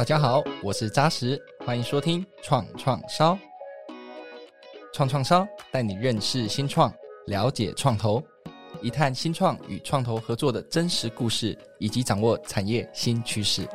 大家好，我是扎实，欢迎收听创创烧。创创烧带你认识新创，了解创投，一探新创与创投合作的真实故事，以及掌握产业新趋势。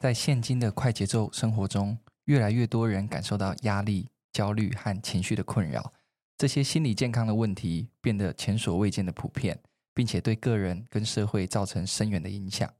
在现今的快节奏生活中，越来越多人感受到压力、焦虑和情绪的困扰。这些心理健康的问题变得前所未见的普遍，并且对个人跟社会造成深远的影响。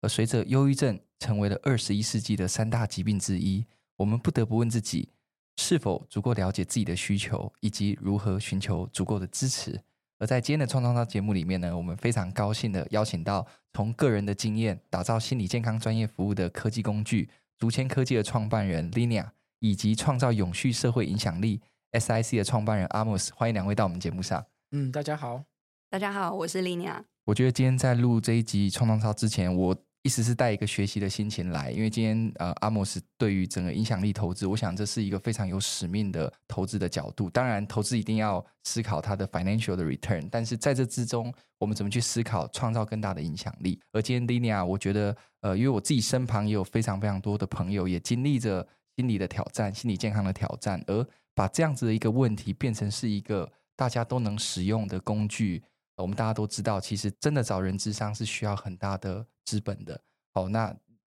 而随着忧郁症成为了二十一世纪的三大疾病之一，我们不得不问自己：是否足够了解自己的需求，以及如何寻求足够的支持？而在今天的创创造节目里面呢，我们非常高兴的邀请到从个人的经验打造心理健康专业服务的科技工具竹签科技的创办人 Lina，以及创造永续社会影响力。SIC 的创办人 Amos，欢迎两位到我们节目上。嗯，大家好，大家好，我是 Linia。我觉得今天在录这一集创创超之前，我一直是带一个学习的心情来，因为今天呃，Amos 对于整个影响力投资，我想这是一个非常有使命的投资的角度。当然，投资一定要思考它的 financial 的 return，但是在这之中，我们怎么去思考创造更大的影响力？而今天 Linia，我觉得呃，因为我自己身旁也有非常非常多的朋友，也经历着心理的挑战、心理健康的挑战，而把这样子的一个问题变成是一个大家都能使用的工具，我们大家都知道，其实真的找人智商是需要很大的资本的。好，那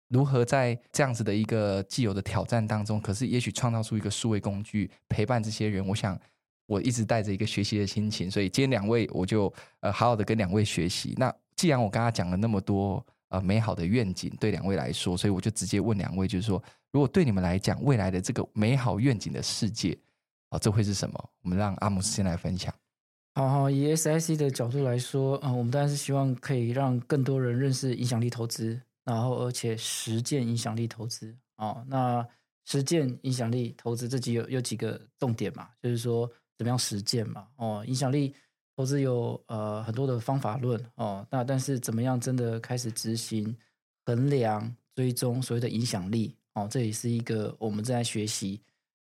如何在这样子的一个既有的挑战当中，可是也许创造出一个数位工具陪伴这些人？我想我一直带着一个学习的心情，所以今天两位我就呃好好的跟两位学习。那既然我刚刚讲了那么多呃美好的愿景对两位来说，所以我就直接问两位，就是说，如果对你们来讲，未来的这个美好愿景的世界。哦，这会是什么？我们让阿姆斯先来分享。好好，以 SIC 的角度来说，嗯，我们当然是希望可以让更多人认识影响力投资，然后而且实践影响力投资。哦，那实践影响力投资这几有有几个重点嘛？就是说怎么样实践嘛？哦，影响力投资有呃很多的方法论哦，那但是怎么样真的开始执行、衡量、追踪所谓的影响力？哦，这也是一个我们正在学习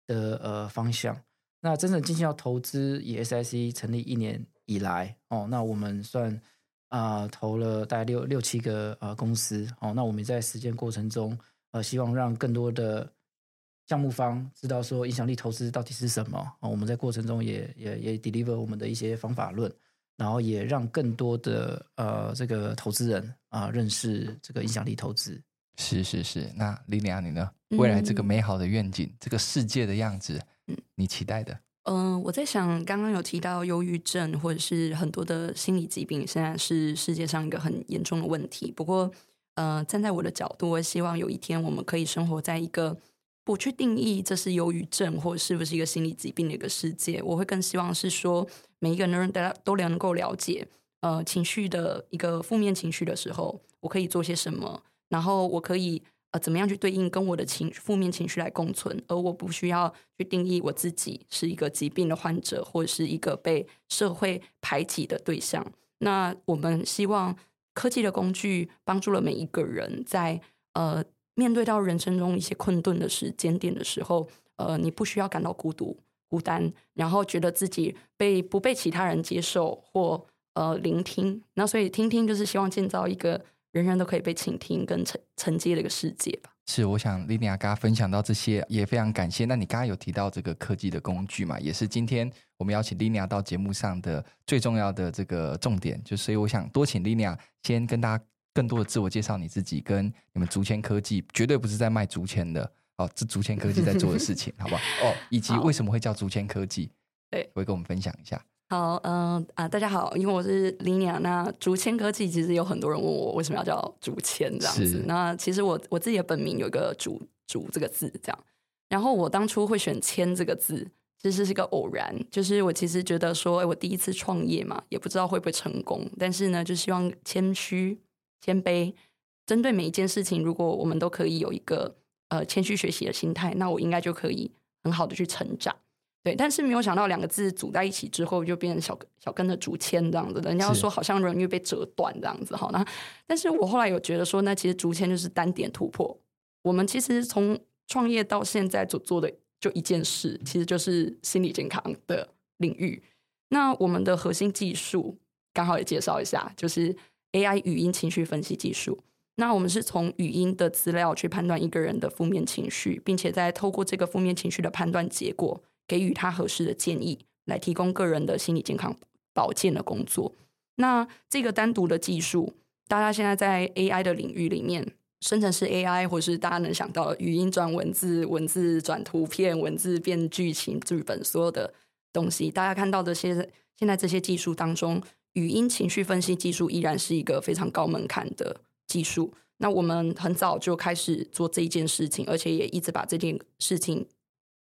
的呃方向。那真正进行到投资，以 SIC 成立一年以来，哦，那我们算啊、呃、投了大概六六七个呃公司，哦，那我们在实践过程中，呃，希望让更多的项目方知道说影响力投资到底是什么，哦，我们在过程中也也也 deliver 我们的一些方法论，然后也让更多的呃这个投资人啊、呃、认识这个影响力投资。是是是，那 Linia 你呢？未来这个美好的愿景，嗯、这个世界的样子。嗯，你期待的？嗯、呃，我在想，刚刚有提到忧郁症或者是很多的心理疾病，现在是世界上一个很严重的问题。不过，呃，站在我的角度，我希望有一天我们可以生活在一个不去定义这是忧郁症或者是不是一个心理疾病的一个世界。我会更希望是说，每一个人大家都能够了解，呃，情绪的一个负面情绪的时候，我可以做些什么，然后我可以。怎么样去对应跟我的情负面情绪来共存，而我不需要去定义我自己是一个疾病的患者，或者是一个被社会排挤的对象。那我们希望科技的工具帮助了每一个人在，在呃面对到人生中一些困顿的时间点的时候，呃，你不需要感到孤独、孤单，然后觉得自己被不被其他人接受或呃聆听。那所以听听就是希望建造一个。人人都可以被倾听跟承承接的一个世界吧。是，我想 Linia 刚刚分享到这些，也非常感谢。那你刚刚有提到这个科技的工具嘛，也是今天我们邀请 Linia 到节目上的最重要的这个重点。就所以我想多请 Linia 先跟大家更多的自我介绍你自己，跟你们竹签科技绝对不是在卖竹签的哦，这竹签科技在做的事情，好不好？哦，以及为什么会叫竹签科技？对，会跟我们分享一下。好，嗯、呃、啊，大家好，因为我是 Linia，那竹签科技其实有很多人问我为什么要叫竹签这样子。那其实我我自己的本名有一个竹竹这个字这样，然后我当初会选签这个字，其实是一个偶然，就是我其实觉得说，哎，我第一次创业嘛，也不知道会不会成功，但是呢，就希望谦虚、谦卑，针对每一件事情，如果我们都可以有一个呃谦虚学习的心态，那我应该就可以很好的去成长。对，但是没有想到两个字组在一起之后，就变成小小根的竹签这样子。人家说好像容易被折断这样子，好，那但是我后来有觉得说，那其实竹签就是单点突破。我们其实从创业到现在所做的就一件事，其实就是心理健康的领域。那我们的核心技术刚好也介绍一下，就是 AI 语音情绪分析技术。那我们是从语音的资料去判断一个人的负面情绪，并且再透过这个负面情绪的判断结果，给予他合适的建议，来提供个人的心理健康保健的工作。那这个单独的技术，大家现在在 AI 的领域里面，生成式 AI，或是大家能想到语音转文字、文字转图片、文字变剧情、剧本，所有的东西，大家看到的现现在这些技术当中，语音情绪分析技术依然是一个非常高门槛的。技术，那我们很早就开始做这一件事情，而且也一直把这件事情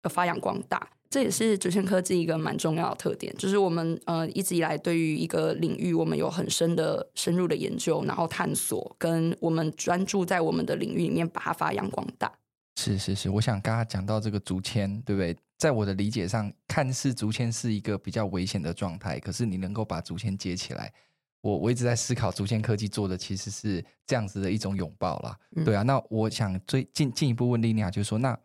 发扬光大。这也是竹签科技一个蛮重要的特点，就是我们呃一直以来对于一个领域，我们有很深的深入的研究，然后探索，跟我们专注在我们的领域里面把它发扬光大。是是是，我想刚刚讲到这个竹签，对不对？在我的理解上，看似竹签是一个比较危险的状态，可是你能够把竹签接起来。我我一直在思考，竹签科技做的其实是这样子的一种拥抱啦，嗯、对啊。那我想最进进一步问莉莉亚，就是说，那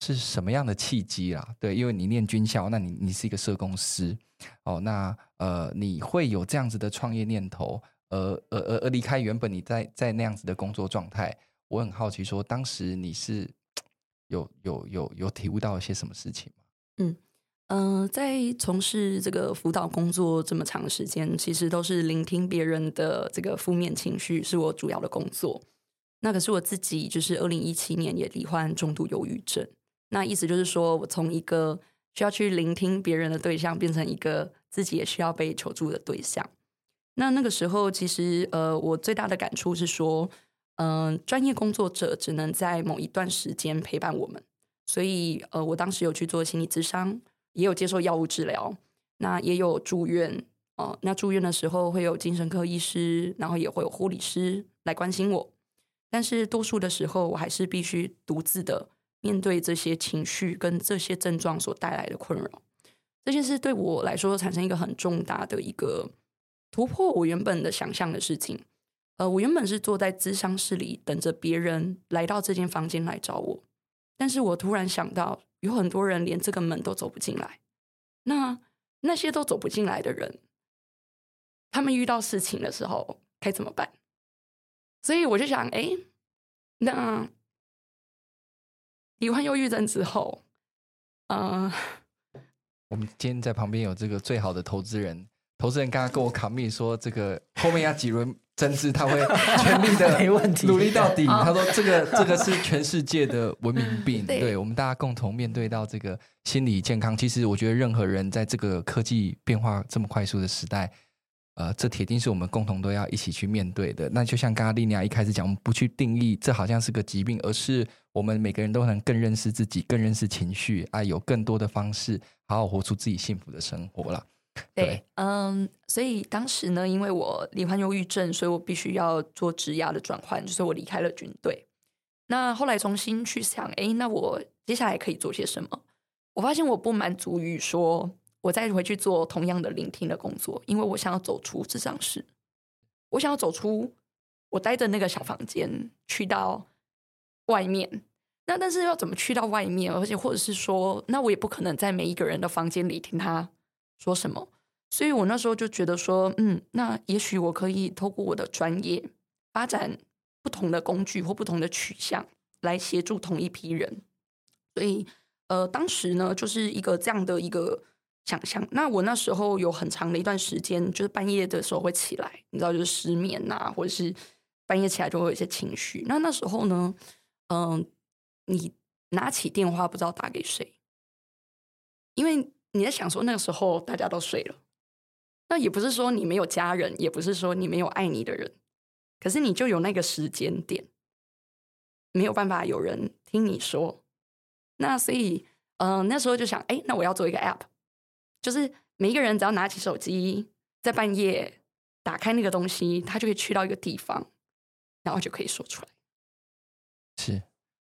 是什么样的契机啦？对，因为你念军校，那你你是一个社工师哦，那呃，你会有这样子的创业念头，而而而而离开原本你在在那样子的工作状态，我很好奇，说当时你是 有有有有体悟到一些什么事情吗？嗯。嗯、在从事这个辅导工作这么长时间，其实都是聆听别人的这个负面情绪，是我主要的工作。那可是我自己，就是二零一七年也罹患重度忧郁症。那意思就是说，我从一个需要去聆听别人的对象，变成一个自己也需要被求助的对象。那那个时候，其实呃，我最大的感触是说，嗯、专业工作者只能在某一段时间陪伴我们。所以呃，我当时有去做心理咨商。也有接受药物治疗，那也有住院哦。那住院的时候会有精神科医师，然后也会有护理师来关心我。但是多数的时候，我还是必须独自的面对这些情绪跟这些症状所带来的困扰。这件事对我来说产生一个很重大的一个突破，我原本的想象的事情。呃，我原本是坐在咨商室里等着别人来到这间房间来找我，但是我突然想到。有很多人连这个门都走不进来，那那些都走不进来的人，他们遇到事情的时候该怎么办？所以我就想，哎，那罹患忧郁症之后，嗯、呃，我们今天在旁边有这个最好的投资人，投资人刚刚跟我 commit 说，这个后面要几轮。甚至他会 全力的努力到底。他说：“这个这个是全世界的文明病，对我们大家共同面对到这个心理健康。其实我觉得任何人在这个科技变化这么快速的时代，呃，这铁定是我们共同都要一起去面对的。那就像刚刚莉妮亚一开始讲，我们不去定义这好像是个疾病，而是我们每个人都能更认识自己，更认识情绪啊，有更多的方式好好活出自己幸福的生活了。”对，嗯，所以当时呢，因为我罹患忧郁症，所以我必须要做职涯的转换，就是我离开了军队。那后来重新去想，哎，那我接下来可以做些什么？我发现我不满足于说我再回去做同样的聆听的工作，因为我想要走出咨商室，我想要走出我待的那个小房间，去到外面。那但是要怎么去到外面？而且或者是说，那我也不可能在每一个人的房间里听他。说什么？所以我那时候就觉得说，嗯，那也许我可以透过我的专业，发展不同的工具或不同的取向，来协助同一批人。所以，呃，当时呢，就是一个这样的一个想象。那我那时候有很长的一段时间，就是半夜的时候会起来，你知道，就是失眠呐、或者是半夜起来就会有一些情绪。那那时候呢，嗯、你拿起电话不知道打给谁，因为。你在想说那个时候大家都睡了，那也不是说你没有家人，也不是说你没有爱你的人，可是你就有那个时间点，没有办法有人听你说。那所以，嗯、那时候就想，哎，那我要做一个 app，就是每一个人只要拿起手机，在半夜打开那个东西，他就可以去到一个地方，然后就可以说出来。是，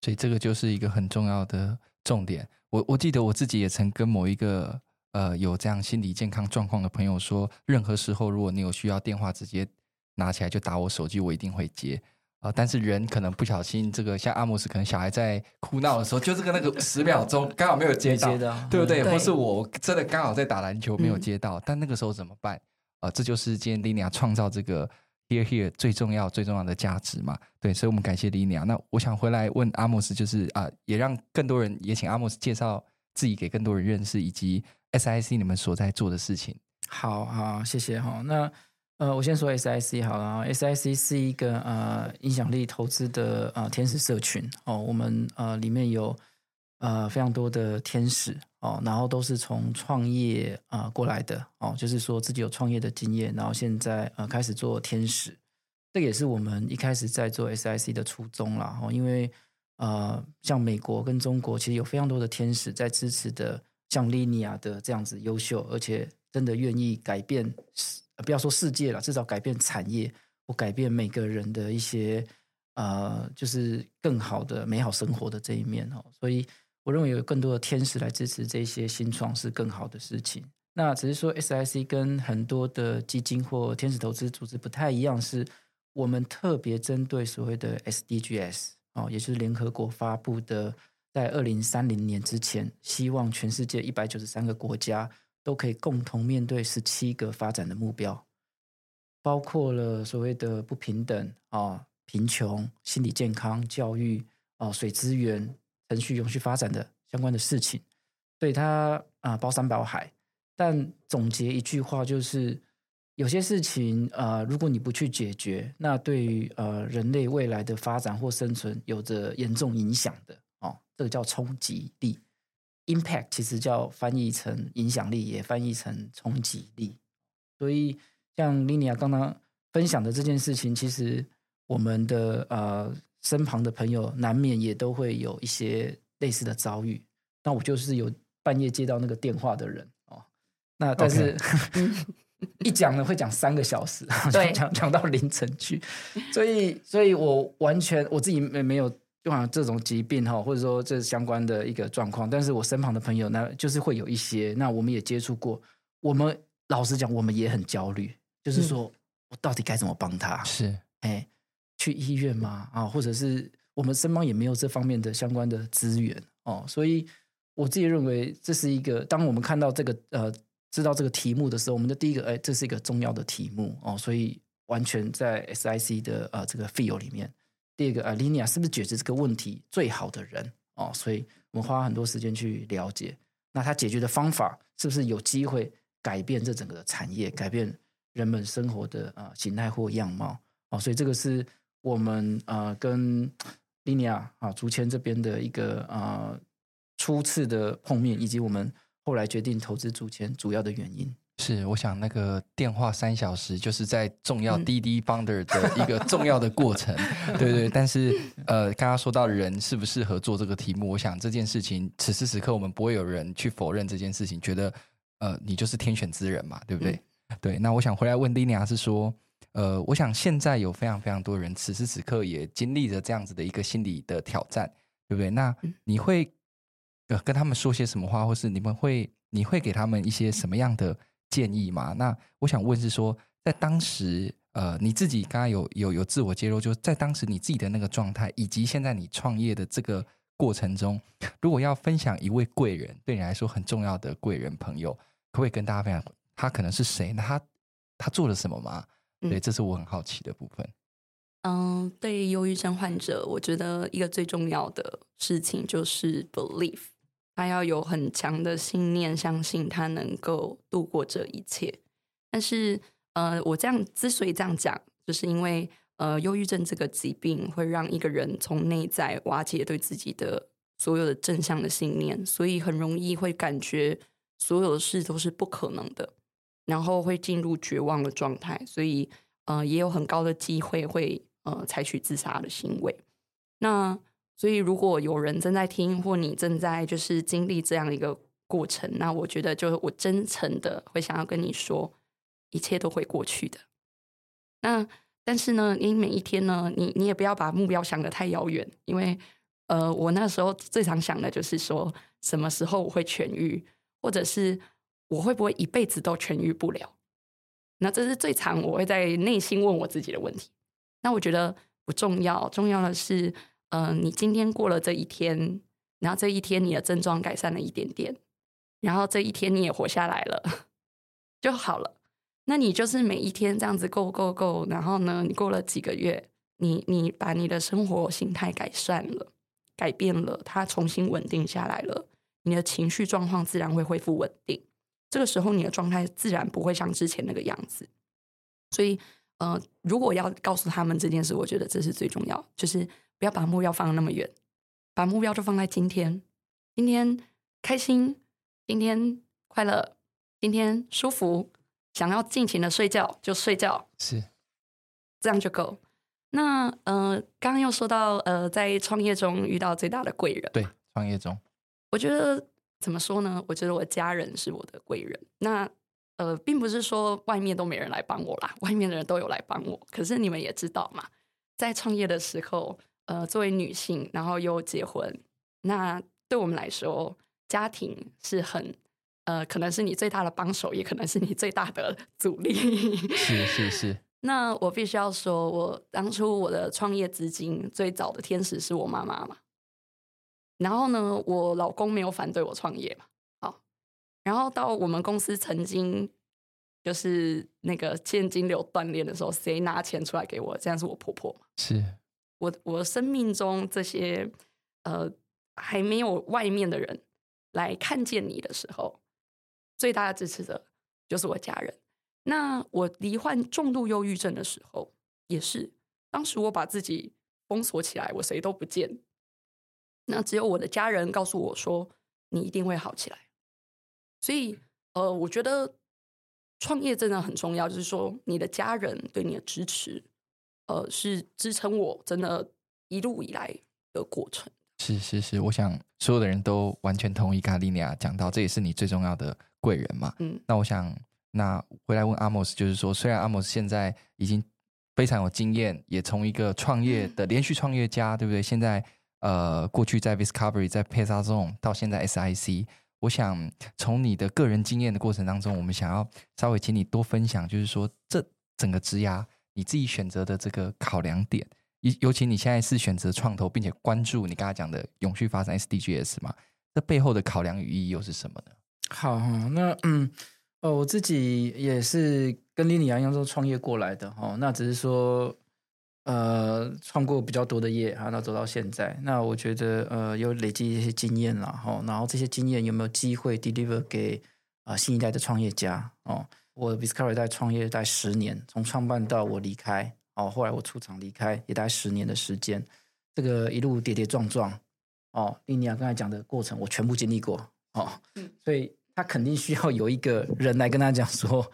所以这个就是一个很重要的重点。我我记得我自己也曾跟某一个呃有这样心理健康状况的朋友说，任何时候如果你有需要电话，直接拿起来就打我手机，我一定会接。呃，但是人可能不小心，这个像阿莫斯，可能小孩在哭闹的时候，就这个那个 十秒钟刚好没有接到，接到对不对？对，或是我真的刚好在打篮球没有接到，嗯、但那个时候怎么办？啊、呃，这就是今天 Linia 创造这个 Here Here 最重要最重要的价值嘛。对，所以我们感谢 Linia。那我想回来问阿莫斯，就是啊、呃，也让更多人也请阿莫斯介绍自己给更多人认识，以及 SIC 你们所在做的事情。好好，谢谢哈。那呃，我先说 SIC 好了，SIC 是一个呃影响力投资的呃天使社群。哦，我们呃里面有呃非常多的天使。哦，然后都是从创业啊、呃、过来的。哦，就是说自己有创业的经验，然后现在呃开始做天使，这也是我们一开始在做 SIC 的初衷啦。哦，因为呃像美国跟中国其实有非常多的天使在支持的，像 Linia 的这样子优秀，而且真的愿意改变。不要说世界了，至少改变产业或改变每个人的一些呃，就是更好的美好生活的这一面哦。所以我认为有更多的天使来支持这些新创是更好的事情。那只是说 SIC 跟很多的基金或天使投资组织不太一样，是我们特别针对所谓的 SDGs 哦，也就是联合国发布的，在二零三零年之前，希望全世界一百九十三个国家。都可以共同面对十七个发展的目标，包括了所谓的不平等啊、贫穷、心理健康、教育啊、水资源、程序永续发展的相关的事情。对它啊包山包海，但总结一句话就是，有些事情啊，如果你不去解决，那对于呃人类未来的发展或生存有着严重影响的哦，这个叫冲击力。Impact 其实叫翻译成影响力，也翻译成冲击力。所以像 Linia 刚刚分享的这件事情，其实我们的呃身旁的朋友难免也都会有一些类似的遭遇。那我就是有半夜接到那个电话的人哦。那但是、okay. 一讲呢会讲三个小时，讲讲到凌晨去。所以，所以我完全我自己没没有。就好像这种疾病哈，或者说这相关的一个状况，但是我身旁的朋友呢，就是会有一些，那我们也接触过。我们老实讲，我们也很焦虑，就是说我到底该怎么帮他？是，哎，去医院吗？啊，或者是我们身旁也没有这方面的相关的资源哦，所以我自己认为这是一个，当我们看到这个呃，知道这个题目的时候，我们的第一个，哎，这是一个重要的题目哦，所以完全在 SIC 的呃这个 feel 里面。第二个啊，Linia 是不是解决这个问题最好的人哦？所以我们花很多时间去了解，那他解决的方法是不是有机会改变这整个产业，改变人们生活的啊形态或样貌哦？所以这个是我们啊跟 Linia 啊竹签这边的一个啊初次的碰面，以及我们后来决定投资竹签主要的原因。是，我想那个电话三小时，就是在重要滴滴 founder 的一个重要的过程，嗯、对对。但是呃，刚刚说到人适不适合做这个题目，我想这件事情此时此刻我们不会有人去否认这件事情，觉得呃你就是天选之人嘛，对不对？嗯、对。那我想回来问 Linia 是说，呃，我想现在有非常非常多人此时此刻也经历着这样子的一个心理的挑战，对不对？那你会呃跟他们说些什么话，或是你们会你会给他们一些什么样的？建议嘛？那我想问是说，在当时，呃，你自己刚刚有有有自我揭露，就是在当时你自己的那个状态，以及现在你创业的这个过程中，如果要分享一位贵人，对你来说很重要的贵人朋友，可不可以跟大家分享他可能是谁？那他他做了什么吗？对，这是我很好奇的部分。嗯，对忧郁症患者，我觉得一个最重要的事情就是 belief。他要有很强的信念，相信他能够度过这一切。但是，呃，我这样之所以这样讲，就是因为，呃，忧郁症这个疾病会让一个人从内在瓦解对自己的所有的正向的信念，所以很容易会感觉所有的事都是不可能的，然后会进入绝望的状态。所以，呃，也有很高的机会会呃采取自杀的行为。那所以，如果有人正在听，或你正在就是经历这样一个过程，那我觉得，就是我真诚的会想要跟你说，一切都会过去的。那但是呢，你每一天呢，你你也不要把目标想得太遥远，因为呃，我那时候最常想的就是说，什么时候我会痊愈，或者是我会不会一辈子都痊愈不了？那这是最常我会在内心问我自己的问题。那我觉得。不重要，重要的是，嗯、你今天过了这一天，然后这一天你的症状改善了一点点，然后这一天你也活下来了，就好了。那你就是每一天这样子够够够，然后呢，你过了几个月，你你把你的生活形态改善了，改变了，它重新稳定下来了，你的情绪状况自然会恢复稳定。这个时候，你的状态自然不会像之前那个样子。所以，呃，如果要告诉他们这件事，我觉得这是最重要，就是不要把目标放那么远，把目标就放在今天。今天开心，今天快乐，今天舒服，想要尽情的睡觉就睡觉，是这样就够。那呃，刚刚又说到呃，在创业中遇到最大的贵人，对，创业中，我觉得怎么说呢？我觉得我家人是我的贵人。那呃，并不是说外面都没人来帮我啦，外面的人都有来帮我。可是你们也知道嘛，在创业的时候，呃，作为女性，然后又结婚，那对我们来说，家庭是很呃，可能是你最大的帮手，也可能是你最大的 阻力。是是是。那我必须要说，我当初我的创业资金最早的天使是我妈妈嘛。然后呢，我老公没有反对我创业嘛。好然后到我们公司曾经就是那个现金流断裂的时候，谁拿钱出来给我？这样是我婆婆。是我我生命中这些呃还没有外面的人来看见你的时候，最大的支持者就是我家人。那我罹患重度忧郁症的时候，也是当时我把自己封锁起来，我谁都不见。那只有我的家人告诉我说：“你一定会好起来。”所以，呃，我觉得创业真的很重要，就是说你的家人对你的支持，呃，是支撑我真的一路以来的过程。是是是，我想所有的人都完全同意卡莉尼亚讲到，这也是你最重要的贵人嘛。嗯，那我想，那回来问阿莫斯，就是说，虽然阿莫斯现在已经非常有经验，也从一个创业的连续创业家，对不对？现在呃，过去在 Viscovery，在 Paysason，到现在 SIC。我想从你的个人经验的过程当中，我们想要稍微请你多分享，就是说这整个职涯你自己选择的这个考量点，尤尤其你现在是选择创投，并且关注你刚才讲的永续发展 SDGs 嘛，这背后的考量与意义又是什么呢？好，那嗯，哦，我自己也是跟莉莉亚一样都创业过来的哦，那只是说。呃，创过比较多的业啊，那走到现在，那我觉得呃，有累积一些经验了哈。然后这些经验有没有机会 deliver 给啊、新一代的创业家哦？我 Viscovery 在创业大概十年，从创办到我离开哦，后来我出厂离开也大概十年的时间，这个一路跌跌撞撞哦，莉莉亚刚才讲的过程我全部经历过哦，所以他肯定需要有一个人来跟他讲说。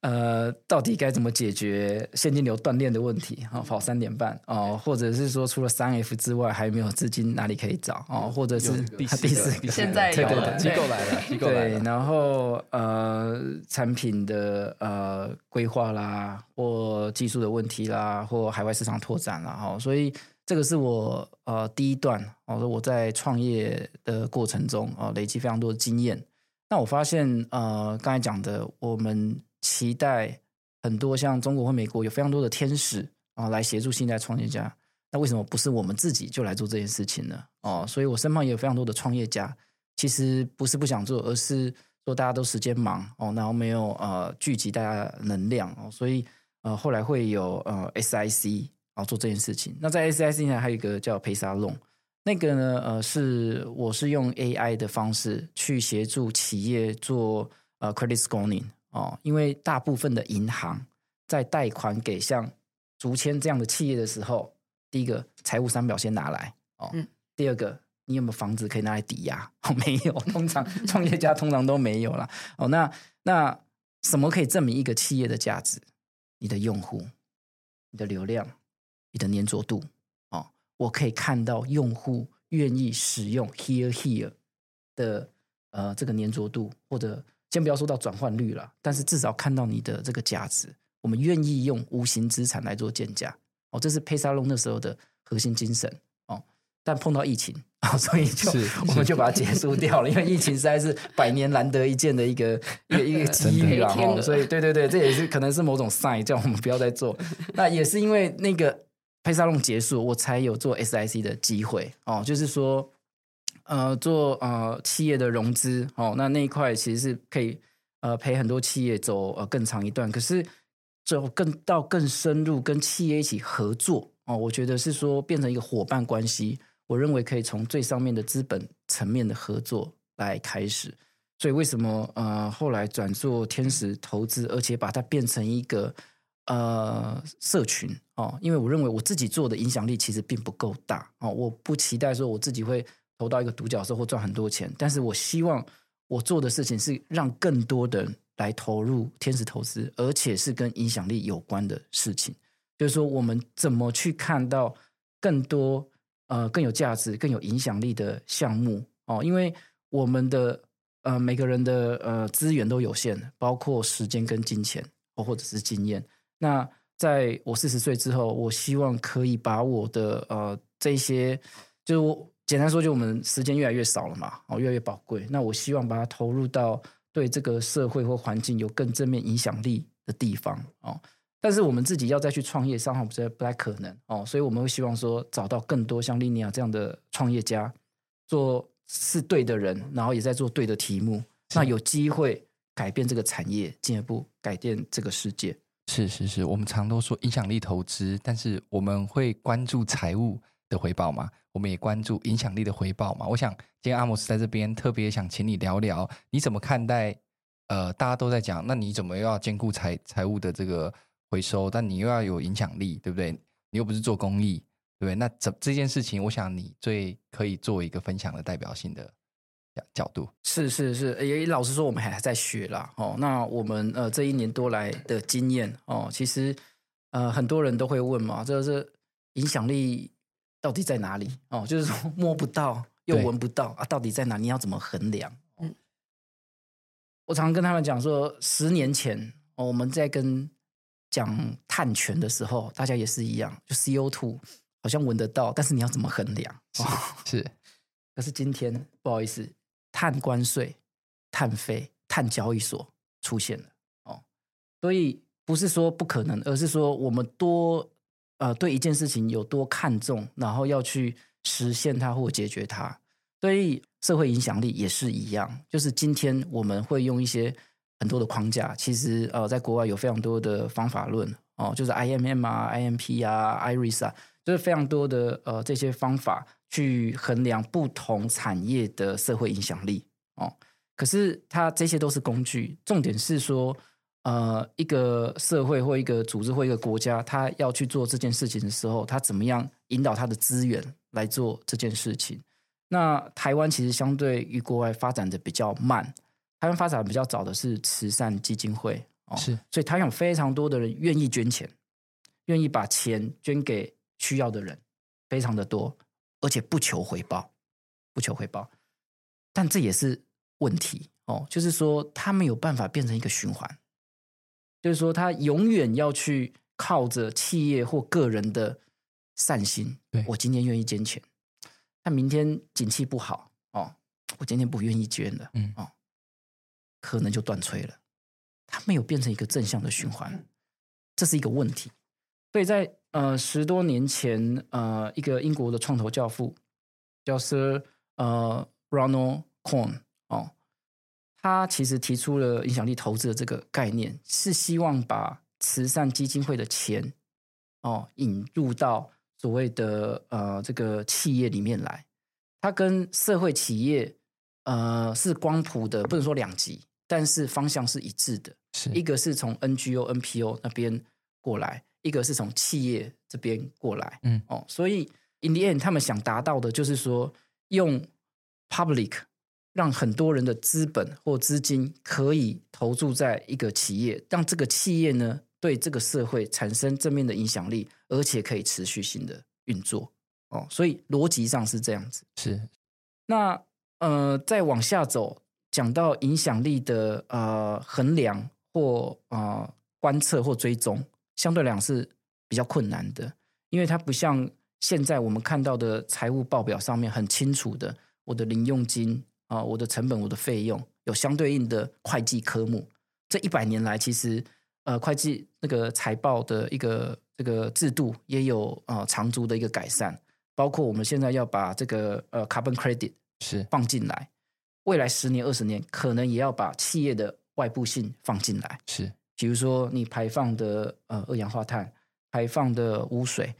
呃，到底该怎么解决现金流断裂的问题？啊，跑三点半哦，或者是说除了三 F 之外还有没有资金，哪里可以找哦？或者是第四个，现在有了机构来了，机构来了。对，然后呃，产品的呃规划啦，或技术的问题啦，或海外市场拓展啦，哈，所以这个是我呃第一段哦，说我在创业的过程中啊，累积非常多的经验。那我发现呃，刚才讲的我们。期待很多像中国或美国有非常多的天使啊，来协助新一代创业家。那为什么不是我们自己就来做这件事情呢？哦，所以我身旁也有非常多的创业家。其实不是不想做，而是说大家都时间忙哦，然后没有呃聚集大家能量哦，所以呃后来会有呃 SIC 啊做这件事情。那在 SIC 呢，还有一个叫 Paysalon，那个呢呃是我是用 AI 的方式去协助企业做呃 credit scoring。哦，因为大部分的银行在贷款给像竹签这样的企业的时候，第一个财务三表先拿来哦，嗯、第二个你有没有房子可以拿来抵押？哦，没有，通常创业家通常都没有啦。哦，那那什么可以证明一个企业的价值？你的用户、你的流量、你的粘着度哦，我可以看到用户愿意使用 Here Here 的呃这个粘着度或者。先不要说到转换率了，但是至少看到你的这个价值，我们愿意用无形资产来做建价哦，这是 Paysalon 那时候的核心精神哦。但碰到疫情啊，所以就我们就把它结束 掉了，因为疫情实在是百年难得一见的一个 一个一个机遇啊，所以对对对，这也是可能是某种 sign 叫我们不要再做。那也是因为那个佩沙龙结束，我才有做 SIC 的机会哦，就是说，呃，做呃企业的融资哦，那那一块其实是可以呃陪很多企业走呃更长一段，可是走更到更深入跟企业一起合作哦，我觉得是说变成一个伙伴关系，我认为可以从最上面的资本层面的合作来开始，所以为什么呃后来转做天使投资，而且把它变成一个。呃，社群哦，因为我认为我自己做的影响力其实并不够大哦，我不期待说我自己会投到一个独角兽或赚很多钱，但是我希望我做的事情是让更多的人来投入天使投资，而且是跟影响力有关的事情，就是说我们怎么去看到更多呃更有价值、更有影响力的项目哦，因为我们的呃每个人的呃资源都有限，包括时间跟金钱哦，或者是经验。那在我四十岁之后，我希望可以把我的呃这些，就是我简单说，就我们时间越来越少了嘛，哦，越来越宝贵。那我希望把它投入到对这个社会或环境有更正面影响力的地方哦。但是我们自己要再去创业，上好不是不太可能哦。所以我们会希望说，找到更多像 Linia 这样的创业家，做是对的人，然后也在做对的题目，那有机会改变这个产业，进一步改变这个世界。是是是，我们常都说影响力投资，但是我们会关注财务的回报吗？我们也关注影响力的回报吗？我想今天阿摩斯在这边特别想请你聊聊，你怎么看待？呃，大家都在讲，那你怎么又要兼顾财财务的这个回收，但你又要有影响力，对不对？你又不是做公益，对不对？那这这件事情，我想你最可以做一个分享的代表性的。角度是是是，也老实说，我们还在学啦。哦。那我们呃这一年多来的经验哦，其实呃很多人都会问嘛，这是影响力到底在哪里？哦，就是说 摸不到又闻不到啊，到底在哪？你要怎么衡量？嗯，我常跟他们讲说，十年前哦，我们在跟讲碳权的时候，大家也是一样，就 CO two 好像闻得到，但是你要怎么衡量？是，是，可是今天不好意思。碳关税、碳费、碳交易所出现了哦，所以不是说不可能，而是说我们多呃对一件事情有多看重，然后要去实现它或解决它。所以社会影响力也是一样，就是今天我们会用一些很多的框架，其实呃在国外有非常多的方法论哦，就是 IMM 啊、IMP 啊、IRIS 啊，就是非常多的呃这些方法。去衡量不同产业的社会影响力哦，可是它这些都是工具，重点是说，呃，一个社会或一个组织或一个国家，他要去做这件事情的时候，他怎么样引导他的资源来做这件事情？那台湾其实相对于国外发展的比较慢，台湾发展比较早的是慈善基金会哦，是，所以台湾有非常多的人愿意捐钱，愿意把钱捐给需要的人，非常的多。而且不求回报，不求回报，但这也是问题哦。就是说，他没有办法变成一个循环，就是说，他永远要去靠着企业或个人的善心。对，我今天愿意捐钱，但明天景气不好哦，我今天不愿意捐了，嗯哦，可能就断炊了。他没有变成一个正向的循环，这是一个问题。所以在呃十多年前，呃一个英国的创投教父叫 Sir 呃 Ronald Cohn 哦，他其实提出了影响力投资的这个概念，是希望把慈善基金会的钱哦引入到所谓的呃这个企业里面来。它跟社会企业呃是光谱的，不能说两极，但是方向是一致的。是一个是从 NGO、NPO 那边过来。一个是从企业这边过来，嗯，哦，所以 in the end 他们想达到的就是说，用 public 让很多人的资本或资金可以投注在一个企业，让这个企业呢对这个社会产生正面的影响力，而且可以持续性的运作，哦，所以逻辑上是这样子。是，那呃，再往下走，讲到影响力的呃衡量或啊、呃、观测或追踪。相对来讲是比较困难的，因为它不像现在我们看到的财务报表上面很清楚的，我的零用金啊，我的成本，我的费用有相对应的会计科目。这一百年来，其实呃，会计那个财报的一个这个制度也有呃长足的一个改善，包括我们现在要把这个呃 carbon credit 是放进来，未来十年二十年可能也要把企业的外部性放进来，是，比如说你排放的呃二氧化碳、排放的污水，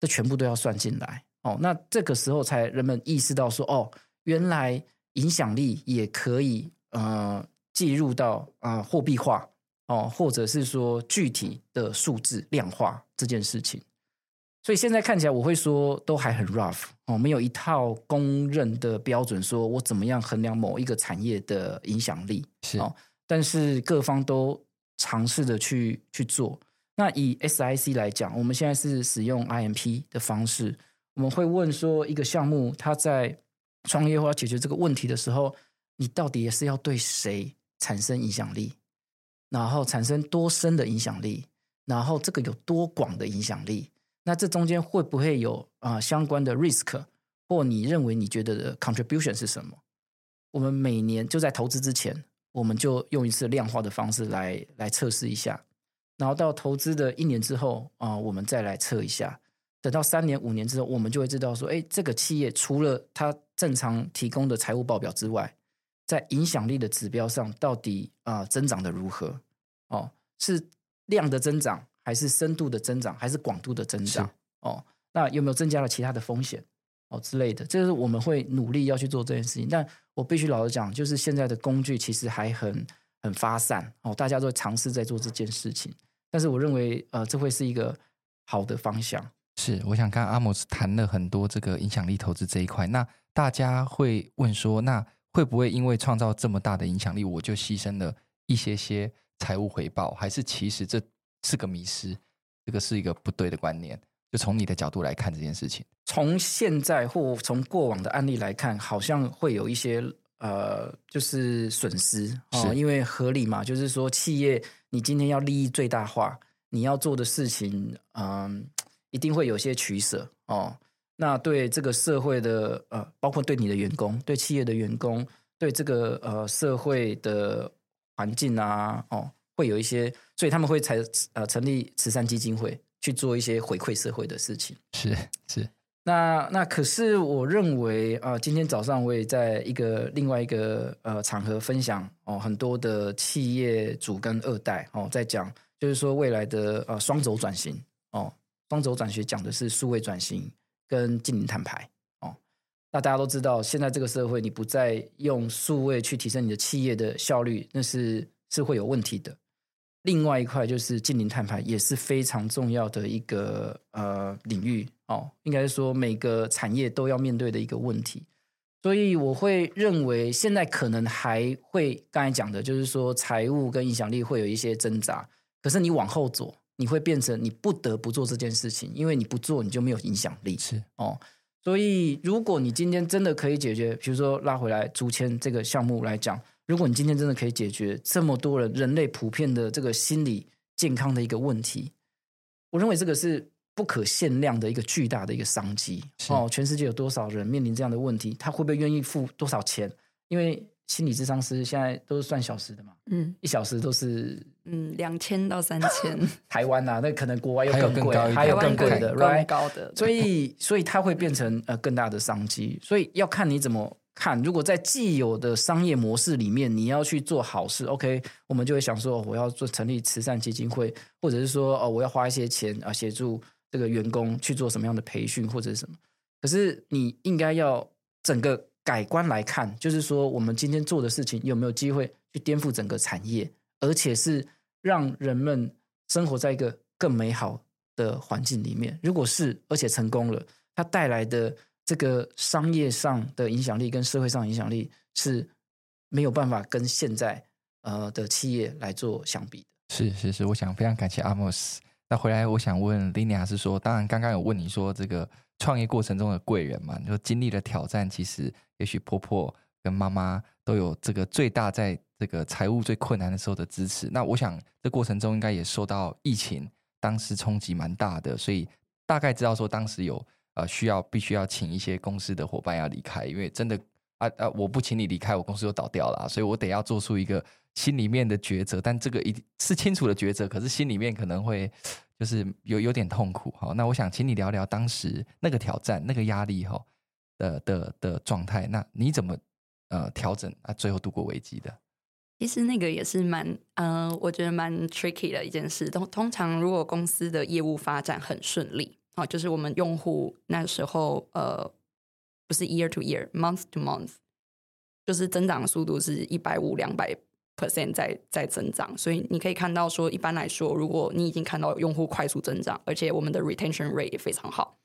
这全部都要算进来哦。那这个时候才人们意识到说，哦，原来影响力也可以呃计入到啊、呃、货币化。哦，或者是说具体的数字量化这件事情，所以现在看起来我会说都还很 rough 哦，没有一套公认的标准，说我怎么样衡量某一个产业的影响力是哦，但是各方都尝试着去去做。那以 SIC 来讲，我们现在是使用 IMP 的方式，我们会问说一个项目它在创业或解决这个问题的时候，你到底也是要对谁产生影响力？然后产生多深的影响力，然后这个有多广的影响力？那这中间会不会有啊、相关的 risk？或你认为你觉得的 contribution 是什么？我们每年就在投资之前，我们就用一次量化的方式来来测试一下，然后到投资的一年之后啊、我们再来测一下。等到三年、五年之后，我们就会知道说，哎，这个企业除了它正常提供的财务报表之外，在影响力的指标上，到底啊、呃、增长的如何？哦，是量的增长，还是深度的增长，还是广度的增长？哦，那有没有增加了其他的风险？哦之类的，这是我们会努力要去做这件事情。但我必须老实讲，就是现在的工具其实还很很发散哦，大家都尝试在做这件事情。但是我认为，呃，这会是一个好的方向。是，我想刚刚阿莫斯谈了很多这个影响力投资这一块，那大家会问说，那会不会因为创造这么大的影响力，我就牺牲了一些些财务回报？还是其实这是个迷失，这个是一个不对的观念？就从你的角度来看这件事情，从现在或从过往的案例来看，好像会有一些呃，就是损失哦，因为合理嘛，就是说企业你今天要利益最大化，你要做的事情，嗯、呃，一定会有些取舍哦。那对这个社会的呃，包括对你的员工、对企业的员工、对这个呃社会的环境啊，哦，会有一些，所以他们会才呃成立慈善基金会去做一些回馈社会的事情。是是，那那可是我认为啊、呃，今天早上我也在一个另外一个呃场合分享哦，很多的企业主跟二代哦在讲，就是说未来的呃双轴转型哦，双轴转学讲的是数位转型。跟净零碳排哦，那大家都知道，现在这个社会，你不再用数位去提升你的企业的效率，那是是会有问题的。另外一块就是净零碳排，也是非常重要的一个呃领域哦，应该是说每个产业都要面对的一个问题。所以我会认为，现在可能还会刚才讲的，就是说财务跟影响力会有一些挣扎，可是你往后走。你会变成你不得不做这件事情，因为你不做你就没有影响力。是哦，所以如果你今天真的可以解决，比如说拉回来竹签这个项目来讲，如果你今天真的可以解决这么多人人类普遍的这个心理健康的一个问题，我认为这个是不可限量的一个巨大的一个商机。哦，全世界有多少人面临这样的问题？他会不会愿意付多少钱？因为心理智商师现在都是算小时的嘛，嗯，一小时都是嗯两千到三千，台湾啊，那可能国外又更贵，还有更贵的，right？高的，所以所以它会变成呃更大的商机，所以要看你怎么看。如果在既有的商业模式里面，你要去做好事，OK，我们就会想说我要做成立慈善基金会，或者是说哦我要花一些钱啊协助这个员工去做什么样的培训或者是什么。可是你应该要整个。改观来看，就是说，我们今天做的事情有没有机会去颠覆整个产业，而且是让人们生活在一个更美好的环境里面。如果是，而且成功了，它带来的这个商业上的影响力跟社会上影响力是没有办法跟现在呃的企业来做相比的。是是是，我想非常感谢阿莫斯。那回来，我想问 Lina 是说，当然刚刚有问你说这个。创业过程中的贵人嘛，你说经历了挑战，其实也许婆婆跟妈妈都有这个最大在这个财务最困难的时候的支持。那我想这过程中应该也受到疫情当时冲击蛮大的，所以大概知道说当时有呃需要必须要请一些公司的伙伴要离开，因为真的啊啊我不请你离开，我公司就倒掉了，所以我得要做出一个心里面的抉择。但这个一是清楚的抉择，可是心里面可能会就是有有点痛苦哈。那我想请你聊聊当时那个挑战、那个压力哈的的的状态。那你怎么呃调整啊？最后度过危机的？其实那个也是蛮呃，我觉得蛮 tricky 的一件事。通通常如果公司的业务发展很顺利啊，就是我们用户那时候呃不是 year to year，month to month，就是增长速度是一百五两百。percent 在在增长，所以你可以看到说，一般来说，如果你已经看到用户快速增长，而且我们的 retention rate 也非常好，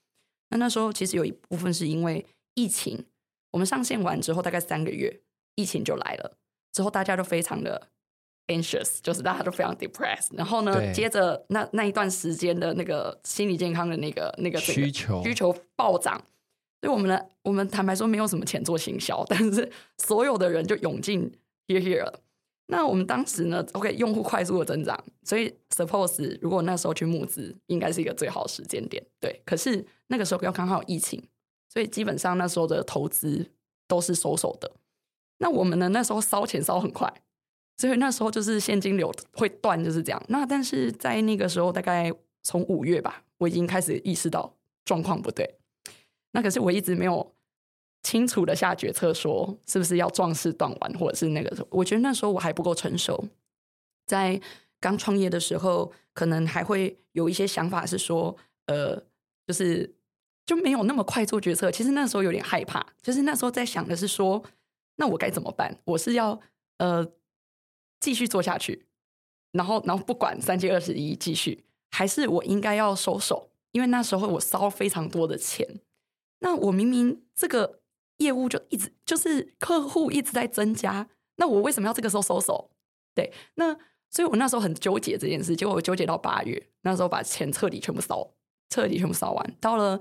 那那时候其实有一部分是因为疫情，我们上线完之后大概三个月，疫情就来了，之后大家都非常的 anxious，就是大家都非常 depressed，然后呢，接着那那一段时间的那个心理健康的那个那个需求需求暴涨，所以我们呢，我们坦白说没有什么钱做行销，但是所有的人就涌进 here here 了。那我们当时呢？OK，用户快速的增长，所以 suppose 如果那时候去募资，应该是一个最好的时间点。对，可是那个时候要刚好疫情，所以基本上那时候的投资都是收手的。那我们呢？那时候烧钱烧很快，所以那时候就是现金流会断，就是这样。那但是在那个时候，大概从五月吧，我已经开始意识到状况不对。那可是我一直没有。清楚的下决策，说是不是要壮士断腕，或者是那个时候，我觉得那时候我还不够成熟，在刚创业的时候，可能还会有一些想法，是说，呃，就是就没有那么快做决策。其实那时候有点害怕，就是那时候在想的是说，那我该怎么办？我是要呃继续做下去，然后然后不管三七二十一继续，还是我应该要收手？因为那时候我烧非常多的钱，那我明明这个。业务就一直就是客户一直在增加，那我为什么要这个时候收手？对，那所以我那时候很纠结这件事，结果我纠结到八月，那时候把钱彻底全部烧，彻底全部烧完。到了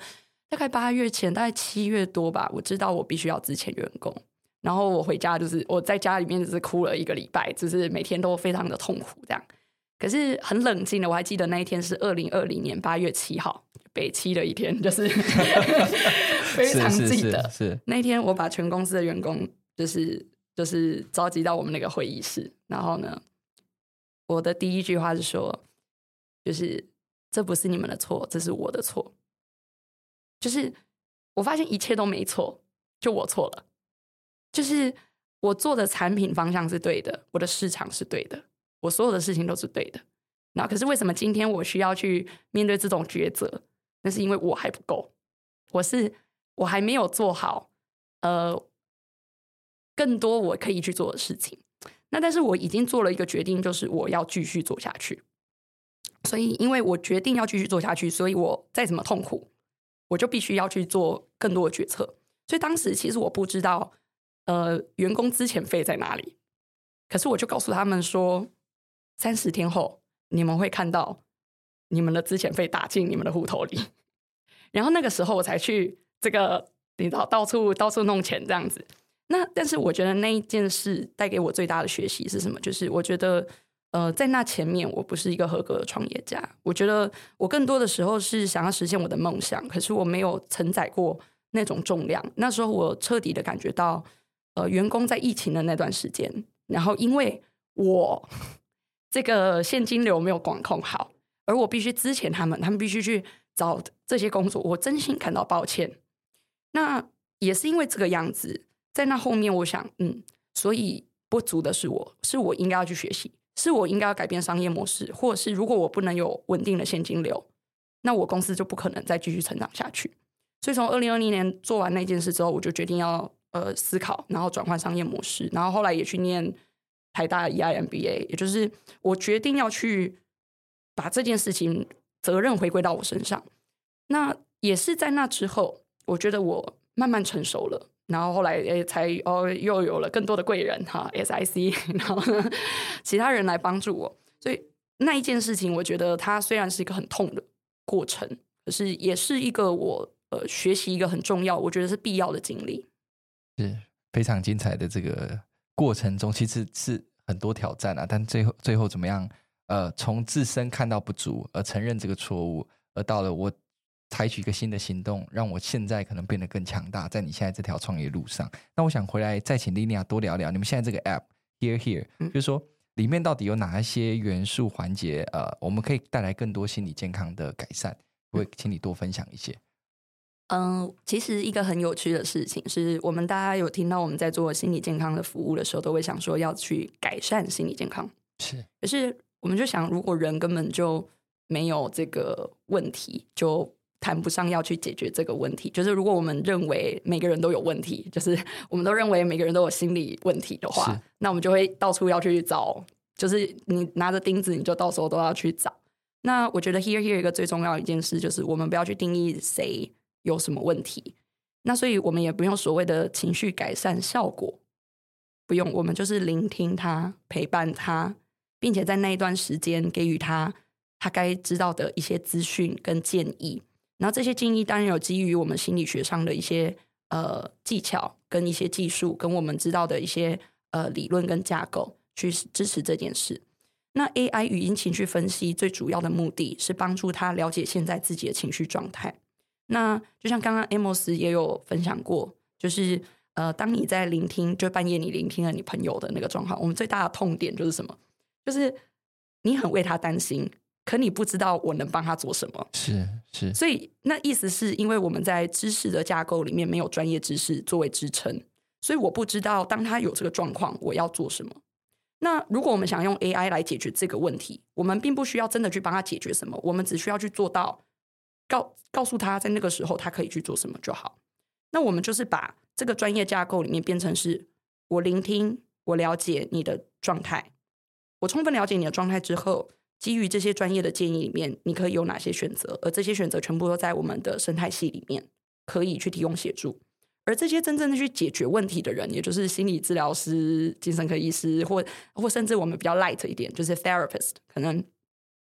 大概八月前，大概七月多吧，我知道我必须要资遣员工，然后我回家就是我在家里面就是哭了一个礼拜，就是每天都非常的痛苦这样。可是很冷静的，我还记得那一天是二零二零年八月七号，北七的一天，就是 非常记得。是，那一天，我把全公司的员工就是就是召集到我们那个会议室，然后呢，我的第一句话是说，就是这不是你们的错，这是我的错。就是我发现一切都没错，就我错了。就是我做的产品方向是对的，我的市场是对的。我所有的事情都是对的，那可是为什么今天我需要去面对这种抉择？那是因为我还不够，我是我还没有做好，呃，更多我可以去做的事情。那但是我已经做了一个决定，就是我要继续做下去。所以，因为我决定要继续做下去，所以我再怎么痛苦，我就必须要去做更多的决策。所以当时其实我不知道，呃，员工资遣费在哪里，可是我就告诉他们说。三十天后，你们会看到你们的资遣费打进你们的户头里，然后那个时候我才去这个，你知道到处到处弄钱这样子。那但是我觉得那一件事带给我最大的学习是什么？就是我觉得，呃，在那前面我不是一个合格的创业家。我觉得我更多的时候是想要实现我的梦想，可是我没有承载过那种重量。那时候我彻底的感觉到，呃，员工在疫情的那段时间，然后因为我。这个现金流没有管控好，而我必须支持他们，他们必须去找这些工作，我真心感到抱歉。那也是因为这个样子，在那后面，我想，嗯，所以不足的是我，是我应该要去学习，是我应该要改变商业模式，或者是如果我不能有稳定的现金流，那我公司就不可能再继续成长下去。所以从二零二零年做完那件事之后，我就决定要呃思考，然后转换商业模式，然后后来也去念。台大 EIMBA，也就是我决定要去把这件事情责任回归到我身上。那也是在那之后，我觉得我慢慢成熟了，然后后来诶才哦又有了更多的贵人哈 SIC，然后呢其他人来帮助我。所以那一件事情，我觉得它虽然是一个很痛的过程，可是也是一个我呃学习一个很重要，我觉得是必要的经历，是非常精彩的这个。过程中其实是很多挑战啊，但最后最后怎么样？呃，从自身看到不足而承认这个错误，而到了我采取一个新的行动，让我现在可能变得更强大，在你现在这条创业路上。那我想回来再请莉莉亚多聊聊你们现在这个 app Here Here，就是说里面到底有哪一些元素环节？呃，我们可以带来更多心理健康的改善，会请你多分享一些。嗯，其实一个很有趣的事情是，我们大家有听到我们在做心理健康的服务的时候，都会想说要去改善心理健康。是，可是我们就想，如果人根本就没有这个问题，就谈不上要去解决这个问题。就是如果我们认为每个人都有问题，就是我们都认为每个人都有心理问题的话，那我们就会到处要去找，就是你拿着钉子，你就到时候都要去找。那我觉得 here here 一个最重要一件事，就是我们不要去定义谁。有什么问题？那所以我们也不用所谓的情绪改善效果，不用，我们就是聆听他，陪伴他，并且在那一段时间给予他他该知道的一些资讯跟建议。然后这些建议当然有基于我们心理学上的一些呃技巧跟一些技术，跟我们知道的一些呃理论跟架构去支持这件事。那 AI 语音情绪分析最主要的目的是帮助他了解现在自己的情绪状态。那就像刚刚 Amos 也有分享过，就是呃，当你在聆听，就半夜你聆听了你朋友的那个状况，我们最大的痛点就是什么？就是你很为他担心，可你不知道我能帮他做什么。是是，所以那意思是因为我们在知识的架构里面没有专业知识作为支撑，所以我不知道当他有这个状况，我要做什么。那如果我们想用 AI 来解决这个问题，我们并不需要真的去帮他解决什么，我们只需要去做到。告告诉他在那个时候他可以去做什么就好。那我们就是把这个专业架构里面变成是：我聆听，我了解你的状态，我充分了解你的状态之后，基于这些专业的建议里面，你可以有哪些选择？而这些选择全部都在我们的生态系里面，可以去提供协助。而这些真正的去解决问题的人，也就是心理治疗师、精神科医师，或或甚至我们比较 light 一点，就是 therapist，可能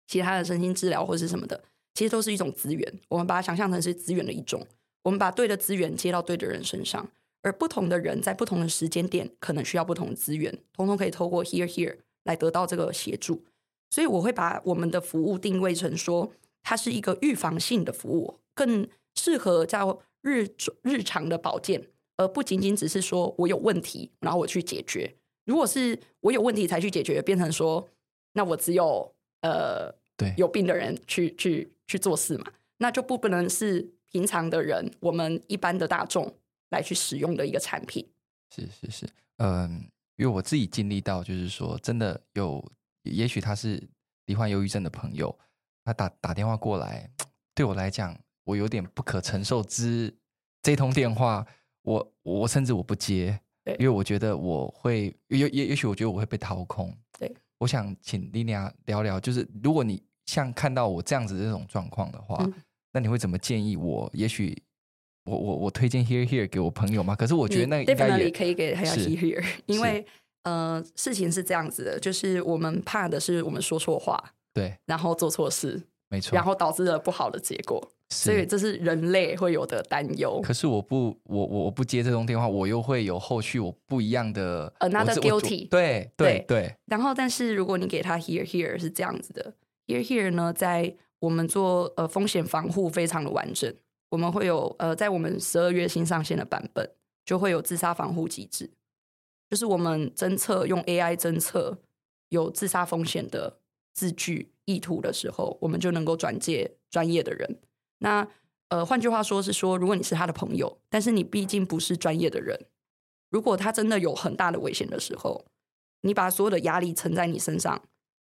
其他的身心治疗或是什么的。其实都是一种资源，我们把它想象成是资源的一种。我们把对的资源接到对的人身上，而不同的人在不同的时间点可能需要不同的资源，通通可以透过 Here Here 来得到这个协助。所以我会把我们的服务定位成说，它是一个预防性的服务，更适合叫日日常的保健，而不仅仅只是说我有问题，然后我去解决。如果是我有问题才去解决，变成说那我只有呃对有病的人去去。去做事嘛，那就不不能是平常的人，我们一般的大众来去使用的一个产品。是是是，嗯，因为我自己经历到，就是说，真的有，也许他是罹患忧郁症的朋友，他打打电话过来，对我来讲，我有点不可承受之这通电话，我我甚至我不接，因为我觉得我会，也也也许我觉得我会被掏空。对，我想请 Linia 聊聊，就是如果你。像看到我这样子这种状况的话，嗯，那你会怎么建议我？也许我我我推荐 Here Here 给我朋友吗？可是我觉得那应该也可以给他 Here Here，因为呃，事情是这样子的，就是我们怕的是我们说错话，对，然后做错事，没错，然后导致了不好的结果，所以这是人类会有的担忧。可是我不，我我我不接这通电话，我又会有后续我不一样的 another guilty，对对对。然后，但是如果你给他 Here Here 是这样子的。Here Here 呢，在我们做呃风险防护非常的完整。我们会有呃，在我们十二月新上线的版本，就会有自杀防护机制，就是我们侦测用 AI 侦测有自杀风险的字句意图的时候，我们就能够转介专业的人。那呃，换句话说是说，如果你是他的朋友，但是你毕竟不是专业的人，如果他真的有很大的危险的时候，你把所有的压力承在你身上。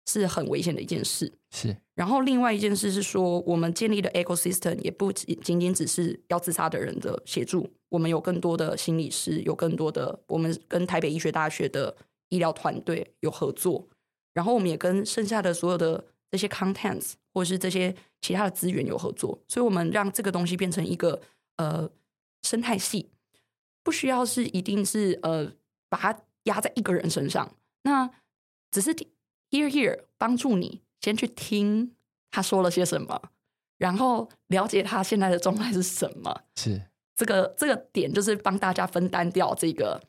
是很危险的一件事。是，然后另外一件事是说，我们建立的 ecosystem 也不仅仅只是要自杀的人的协助，我们有更多的心理师，有更多的我们跟台北医学大学的医疗团队有合作，然后我们也跟剩下的所有的这些 contents 或是这些其他的资源有合作，所以我们让这个东西变成一个呃生态系，不需要是一定是呃把它压在一个人身上，那只是。Here Here 帮助你先去听他说了些什么，然后了解他现在的状态是什么。是这个这个点，就是帮大家分担掉这个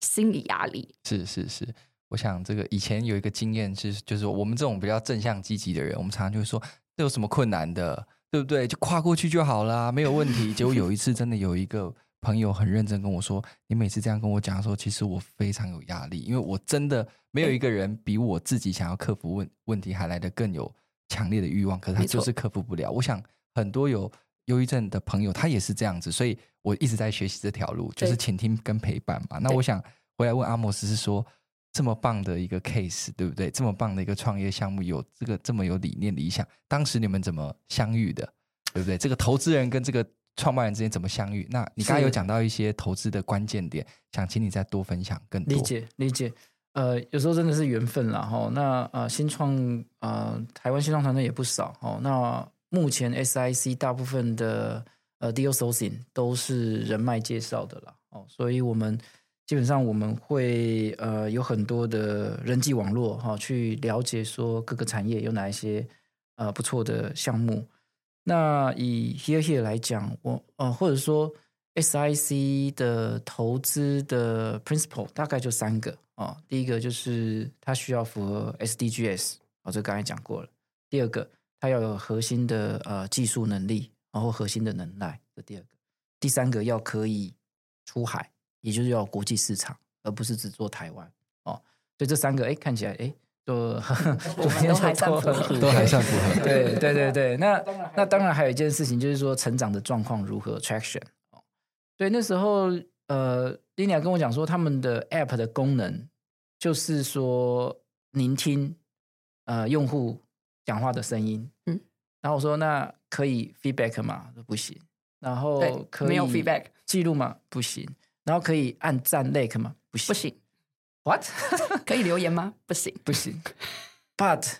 心理压力。是是是，我想这个以前有一个经验是，就是我们这种比较正向积极的人，我们常常就会说，这有什么困难的，对不对？就跨过去就好了，没有问题。结果有一次真的有一个朋友很认真跟我说，你每次这样跟我讲的时候，其实我非常有压力，因为我真的没有一个人比我自己想要克服问问题还来得更有强烈的欲望，可是他就是克服不了。我想很多有忧郁症的朋友，他也是这样子，所以我一直在学习这条路，就是倾听跟陪伴嘛。那我想回来问阿莫斯是说，这么棒的一个 case，对不对？这么棒的一个创业项目，有这个这么有理念理想，当时你们怎么相遇的？对不对？这个投资人跟这个创办人之间怎么相遇？那你刚才有讲到一些投资的关键点，想请你再多分享更多。理解理解，呃，有时候真的是缘分啦哈。那呃，新创呃，台湾新创团队也不少哦。那目前 SIC 大部分的呃 deal sourcing 都是人脉介绍的啦哦，所以我们基本上我们会呃有很多的人际网络哈，去了解说各个产业有哪一些呃不错的项目。那以 Here Here 来讲，我呃或者说 SIC 的投资的 principle 大概就三个啊、哦。第一个就是它需要符合 SDGs，哦，这刚才讲过了。第二个，它要有核心的呃技术能力，然后核心的能耐，这第二个。第三个要可以出海，也就是要国际市场，而不是只做台湾哦。所以这三个哎看起来哎。就都还算符合，都还算符合。对对对对，那那当然还有一件事情，就是说成长的状况如何，traction。所以那时候，呃，Linia 跟我讲说，他们的 app 的功能就是说聆听呃用户讲话的声音。嗯，然后我说那可以 feedback 吗？不行。然后可以没有 feedback 记录吗？不行。然后可以按赞 like 吗？不行。不行。What？可以留言吗？不行，不行。But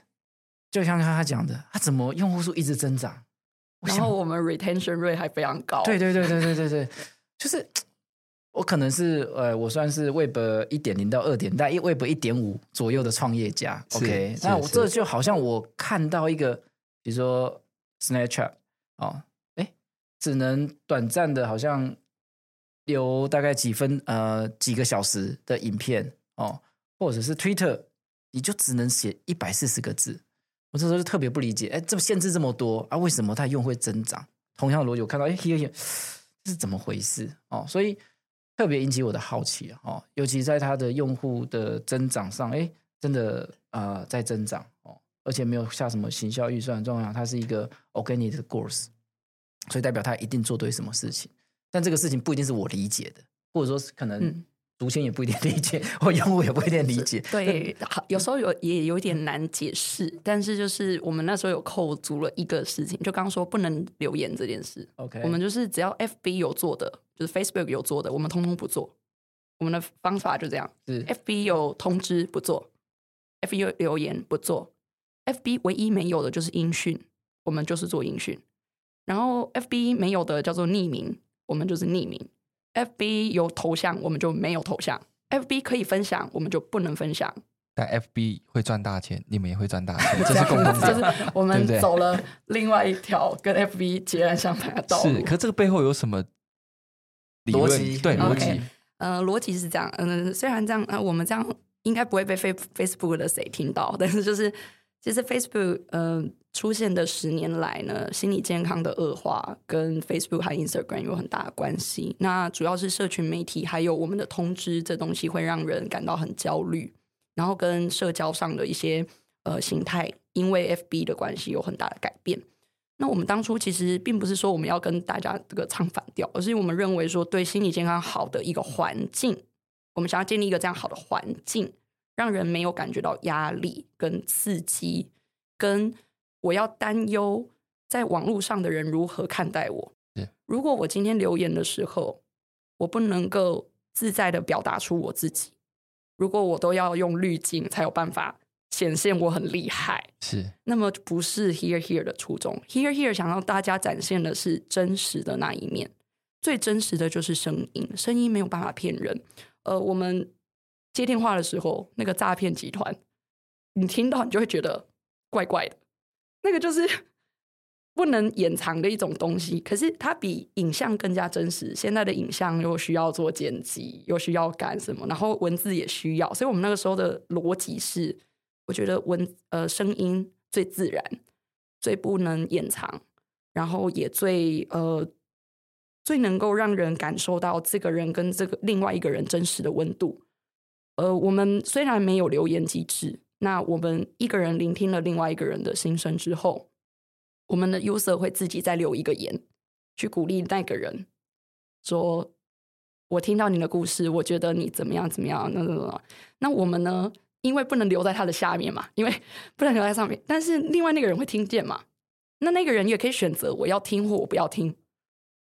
就像他讲的，他怎么用户数一直增长？然后我们 retention rate 还非常高。对对对对对对对，就是我可能是呃，我算是 Web 一点零到二点，但 Web 一点五左右的创业家。OK，那我这就好像我看到一个，比如说 Snapchat 哦，哎，只能短暂的，好像有大概几分呃几个小时的影片。哦，或者是 Twitter，你就只能写一百四十个字。我这时候就特别不理解，哎，这么限制这么多啊？为什么它用会增长？同样的逻辑，我看到，哎，这是怎么回事？哦，所以特别引起我的好奇哦，尤其在它的用户的增长上，哎，真的啊、呃，在增长哦，而且没有下什么行销预算，重要，它是一个 organic growth，所以代表它一定做对什么事情。但这个事情不一定是我理解的，或者说是可能。嗯读者也不一定理解，或用户也不一定理解。对，好，有时候有也有点难解释。但是就是我们那时候有扣足了一个事情，就刚刚说不能留言这件事。OK，我们就是只要 FB 有做的，就是 Facebook 有做的，我们通通不做。我们的方法就这样：是 FB 有通知不做，FB 有留言不做，FB 唯一没有的就是音讯，我们就是做音讯。然后 FB 没有的叫做匿名，我们就是匿名。FB 有头像，我们就没有头像；FB 可以分享，我们就不能分享。但 FB 会赚大钱，你们也会赚大钱，这是共同点。就是我们走了另外一条跟 FB 截然相反的道路。是，可这个背后有什么逻辑？对，逻辑。Okay. 呃，逻辑是这样。嗯、呃，虽然这样，呃，我们这样应该不会被 Face Facebook 的谁听到，但是就是。其实 Facebook 呃出现的十年来呢，心理健康的恶化跟 Facebook 和 Instagram 有很大的关系。那主要是社群媒体还有我们的通知这东西会让人感到很焦虑，然后跟社交上的一些呃形态，因为 FB 的关系有很大的改变。那我们当初其实并不是说我们要跟大家这个唱反调，而是我们认为说对心理健康好的一个环境，我们想要建立一个这样好的环境。让人没有感觉到压力跟刺激，跟我要担忧在网络上的人如何看待我。如果我今天留言的时候，我不能够自在的表达出我自己，如果我都要用滤镜才有办法显现我很厉害，是，那么不是 Here Here 的初衷。Here Here 想让大家展现的是真实的那一面，最真实的就是声音，声音没有办法骗人。呃，我们。接电话的时候，那个诈骗集团，你听到你就会觉得怪怪的，那个就是 不能掩藏的一种东西。可是它比影像更加真实。现在的影像又需要做剪辑，又需要干什么，然后文字也需要。所以我们那个时候的逻辑是，我觉得文呃声音最自然，最不能掩藏，然后也最呃最能够让人感受到这个人跟这个另外一个人真实的温度。呃，我们虽然没有留言机制，那我们一个人聆听了另外一个人的心声之后，我们的 user 会自己再留一个言，去鼓励那个人，说：“我听到你的故事，我觉得你怎么样怎么样。”那那那，那我们呢？因为不能留在他的下面嘛，因为不能留在上面，但是另外那个人会听见嘛？那那个人也可以选择我要听或我不要听。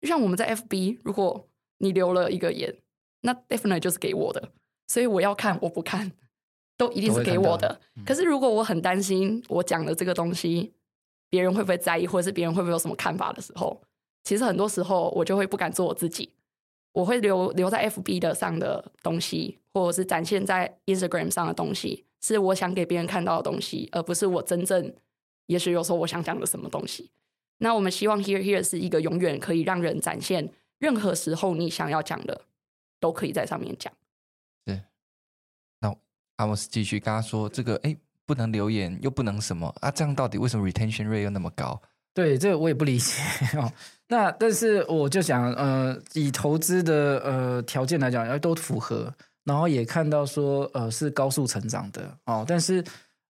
就像我们在 FB，如果你留了一个言，那 definitely 就是给我的，所以我要看我不看，都一定是给我的。嗯、可是如果我很担心我讲的这个东西，别人会不会在意，或者是别人会不会有什么看法的时候，其实很多时候我就会不敢做我自己。我会留留在 FB 的上的东西，或者是展现在 Instagram 上的东西，是我想给别人看到的东西，而不是我真正，也许有时候我想讲的什么东西。那我们希望 Here Here 是一个永远可以让人展现，任何时候你想要讲的，都可以在上面讲。阿莫斯继续跟他说：“这个哎，不能留言，又不能什么啊？这样到底为什么 retention rate 又那么高？”对，这个我也不理解 哦。那但是我就想，呃，以投资的呃条件来讲，要都符合，然后也看到说，呃，是高速成长的哦。但是，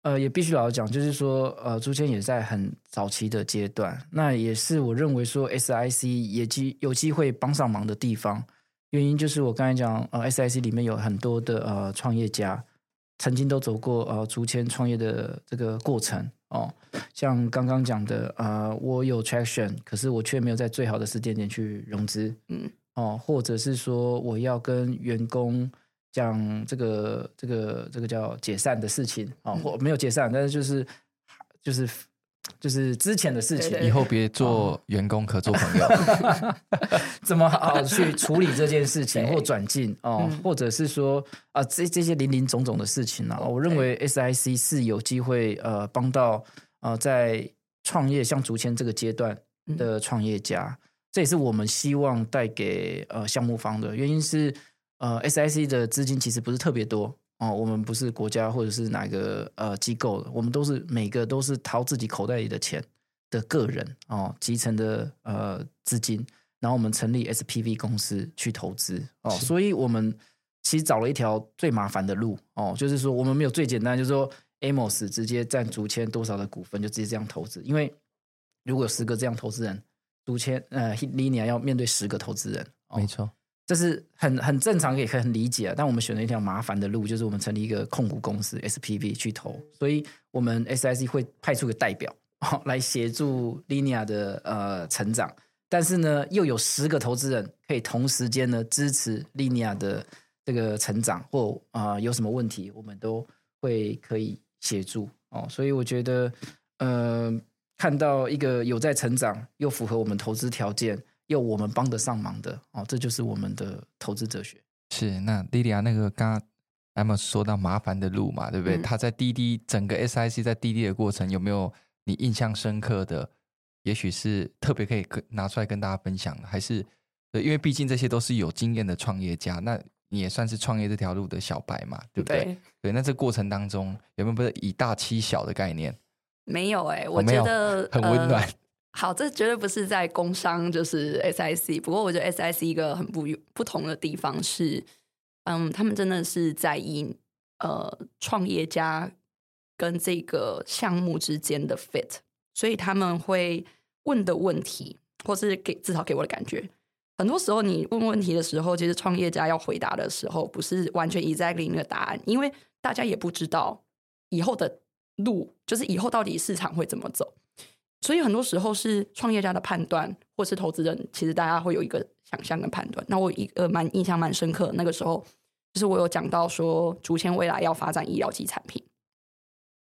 呃，也必须老实讲，就是说，呃，竹签也在很早期的阶段，那也是我认为说，SIC 也机有机会帮上忙的地方。原因就是我刚才讲，呃，SIC 里面有很多的呃创业家，曾经都走过呃竹签创业的这个过程。哦，像刚刚讲的，呃，我有 traction，可是我却没有在最好的时间点去融资，嗯，哦，或者是说我要跟员工讲这个这个这个叫解散的事情，哦，或没有解散，但是就是就是。就是之前的事情，以后别做员工，可做朋友。怎么好好去处理这件事情，或转进哦，或者是说啊，这这些林林总总的事情呢？我认为 SIC 是有机会呃帮到呃在创业像竹签这个阶段的创业家，这也是我们希望带给呃项目方的原因是呃 SIC 的资金其实不是特别多。哦，我们不是国家或者是哪个呃机构的，我们都是每个都是掏自己口袋里的钱的个人哦，集成的呃资金，然后我们成立 SPV 公司去投资哦，所以我们其实找了一条最麻烦的路哦，就是说我们没有最简单，就是说 Amos 直接占竹签多少的股份就直接这样投资，因为如果有十个这样投资人，竹签呃 Linear 要面对十个投资人，哦、没错。这是很很正常，也可以很理解。但我们选了一条麻烦的路，就是我们成立一个控股公司 SPV 去投，所以我们 SIC 会派出个代表 来协助 Linea 的呃成长。但是呢，又有十个投资人可以同时间呢支持 Linea 的这个成长，或啊、有什么问题，我们都会可以协助哦。所以我觉得，呃，看到一个有在成长又符合我们投资条件。有我们帮得上忙的哦，这就是我们的投资哲学。是那莉莉亚那个刚刚 Amos 说到麻烦的路嘛，对不对？嗯、他在滴滴整个 SIC 在滴滴的过程有没有你印象深刻的？也许是特别可以拿出来跟大家分享的，还是对？因为毕竟这些都是有经验的创业家，那你也算是创业这条路的小白嘛，对不对？对，对，那这过程当中有没有不是以大欺小的概念？没有哎、欸，我觉得、哦、很温暖。呃好，这绝对不是在工商，就是 SIC。不过，我觉得 SIC 一个很不不同的地方是，嗯，他们真的是在意呃创业家跟这个项目之间的 fit，所以他们会问的问题，或是给至少给我的感觉，很多时候你问问题的时候，其实创业家要回答的时候，不是完全 exactly 那个答案，因为大家也不知道以后的路，就是以后到底市场会怎么走。所以很多时候是创业家的判断，或是投资人，其实大家会有一个想象跟判断。那我一个蛮印象蛮深刻，那个时候就是我有讲到说，竹签未来要发展医疗级产品。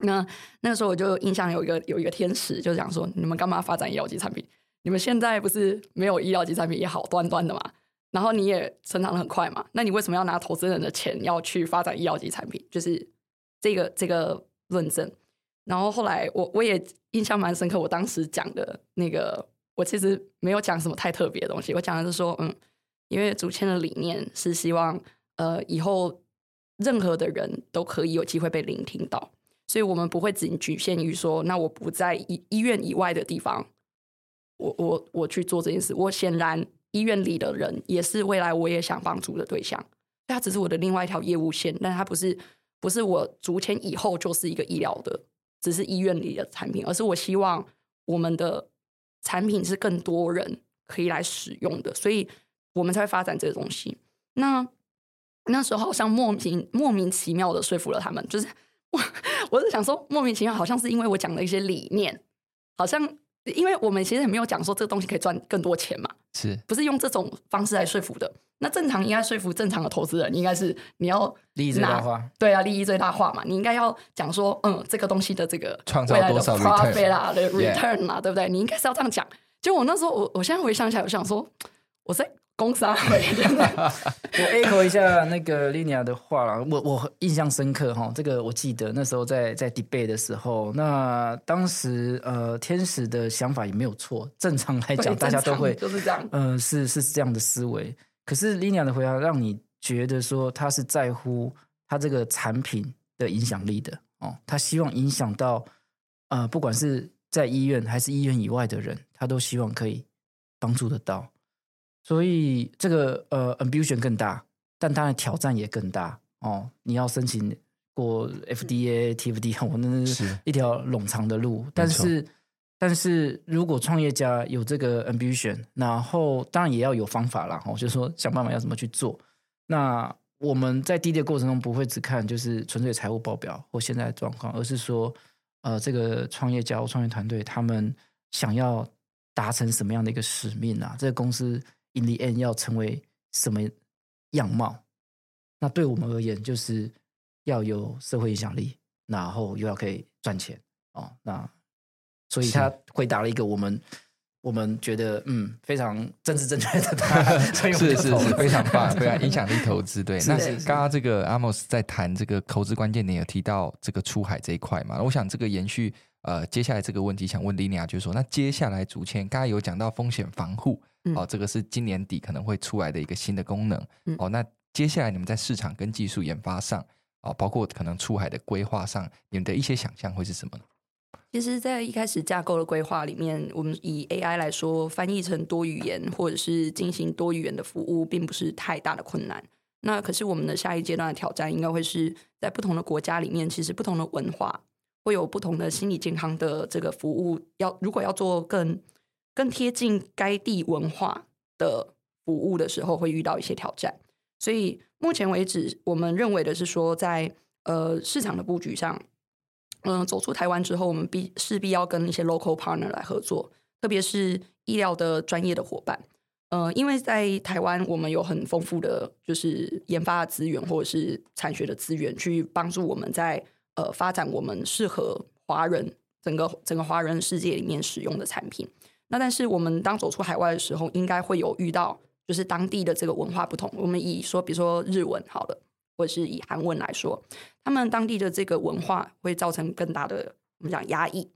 那那个时候我就印象有一个有一个天使，就讲说，你们干嘛发展医疗级产品？你们现在不是没有医疗级产品也好端端的嘛？然后你也成长的很快嘛？那你为什么要拿投资人的钱要去发展医疗级产品？就是这个这个论证。然后后来我我也印象蛮深刻，我当时讲的那个，我其实没有讲什么太特别的东西，我讲的是说，嗯，因为竹签的理念是希望，呃，以后任何的人都可以有机会被聆听到，所以我们不会仅局限于说，那我不在医医院以外的地方，我我我去做这件事，我显然医院里的人也是未来我也想帮助的对象。它只是我的另外一条业务线，但它不是不是我竹签以后就是一个医疗的，只是医院里的产品，而是我希望我们的产品是更多人可以来使用的，所以我们才会发展这个东西。那那时候好像莫名莫名其妙的说服了他们，就是我 我是想说莫名其妙，好像是因为我讲了一些理念，好像。因为我们其实也没有讲说这个东西可以赚更多钱嘛，是不是用这种方式来说服的？那正常应该说服正常的投资人，应该是你要利益最大化，对啊，利益最大化嘛。你应该要讲说，嗯，这个东西的这个创造多少 profit 啊的 return 啦，对不对？你应该是要这样讲。就我那时候，我我现在回想起来，我想说，我在。公司啊，我 echo 一下那个 Linia 的话啦，我我印象深刻哈，这个我记得那时候在在 debate 的时候，那当时呃天使的想法也没有错，正常来讲大家都会就是这样，嗯、呃，是是这样的思维。可是 Linia 的回答让你觉得说他是在乎他这个产品的影响力的哦，他希望影响到呃不管是在医院还是医院以外的人，他都希望可以帮助得到。所以这个呃，ambition 更大，但当然挑战也更大哦。你要申请过 FDA、TFD，我那是一条冗长的路。但是，但是如果创业家有这个 ambition，然后当然也要有方法啦，哦，就是说想办法要怎么去做。那我们在滴滴的过程中不会只看就是纯粹财务报表或现在的状况，而是说呃，这个创业家或创业团队他们想要达成什么样的一个使命啊？这个公司。In the end，要成为什么样貌？那对我们而言，就是要有社会影响力，然后又要可以赚钱哦。那所以他回答了一个我们我们觉得嗯非常政治正确的答案，是是是非常棒，非常影响力投资。对，那刚刚这个阿莫斯在谈这个投资关键点，有提到这个出海这一块嘛？我想这个延续呃接下来这个问题，想问 Linia，就是说，那接下来竹签刚刚有讲到风险防护。哦，这个是今年底可能会出来的一个新的功能。嗯、哦，那接下来你们在市场跟技术研发上，哦，包括可能出海的规划上，你们的一些想象会是什么呢？其实，在一开始架构的规划里面，我们以 AI 来说，翻译成多语言或者是进行多语言的服务，并不是太大的困难。那可是我们的下一阶段的挑战，应该会是在不同的国家里面，其实不同的文化会有不同的心理健康的这个服务。要如果要做更更贴近该地文化的服务的时候，会遇到一些挑战。所以目前为止，我们认为的是说在，呃市场的布局上，嗯、走出台湾之后，我们必势必要跟一些 local partner 来合作，特别是医疗的专业的伙伴。呃，因为在台湾，我们有很丰富的就是研发的资源或者是产学的资源，去帮助我们在呃发展我们适合华人整个整个华人世界里面使用的产品。那但是我们当走出海外的时候，应该会有遇到就是当地的这个文化不同。我们以说，比如说日文好了，或者是以韩文来说，他们当地的这个文化会造成更大的我们讲压抑，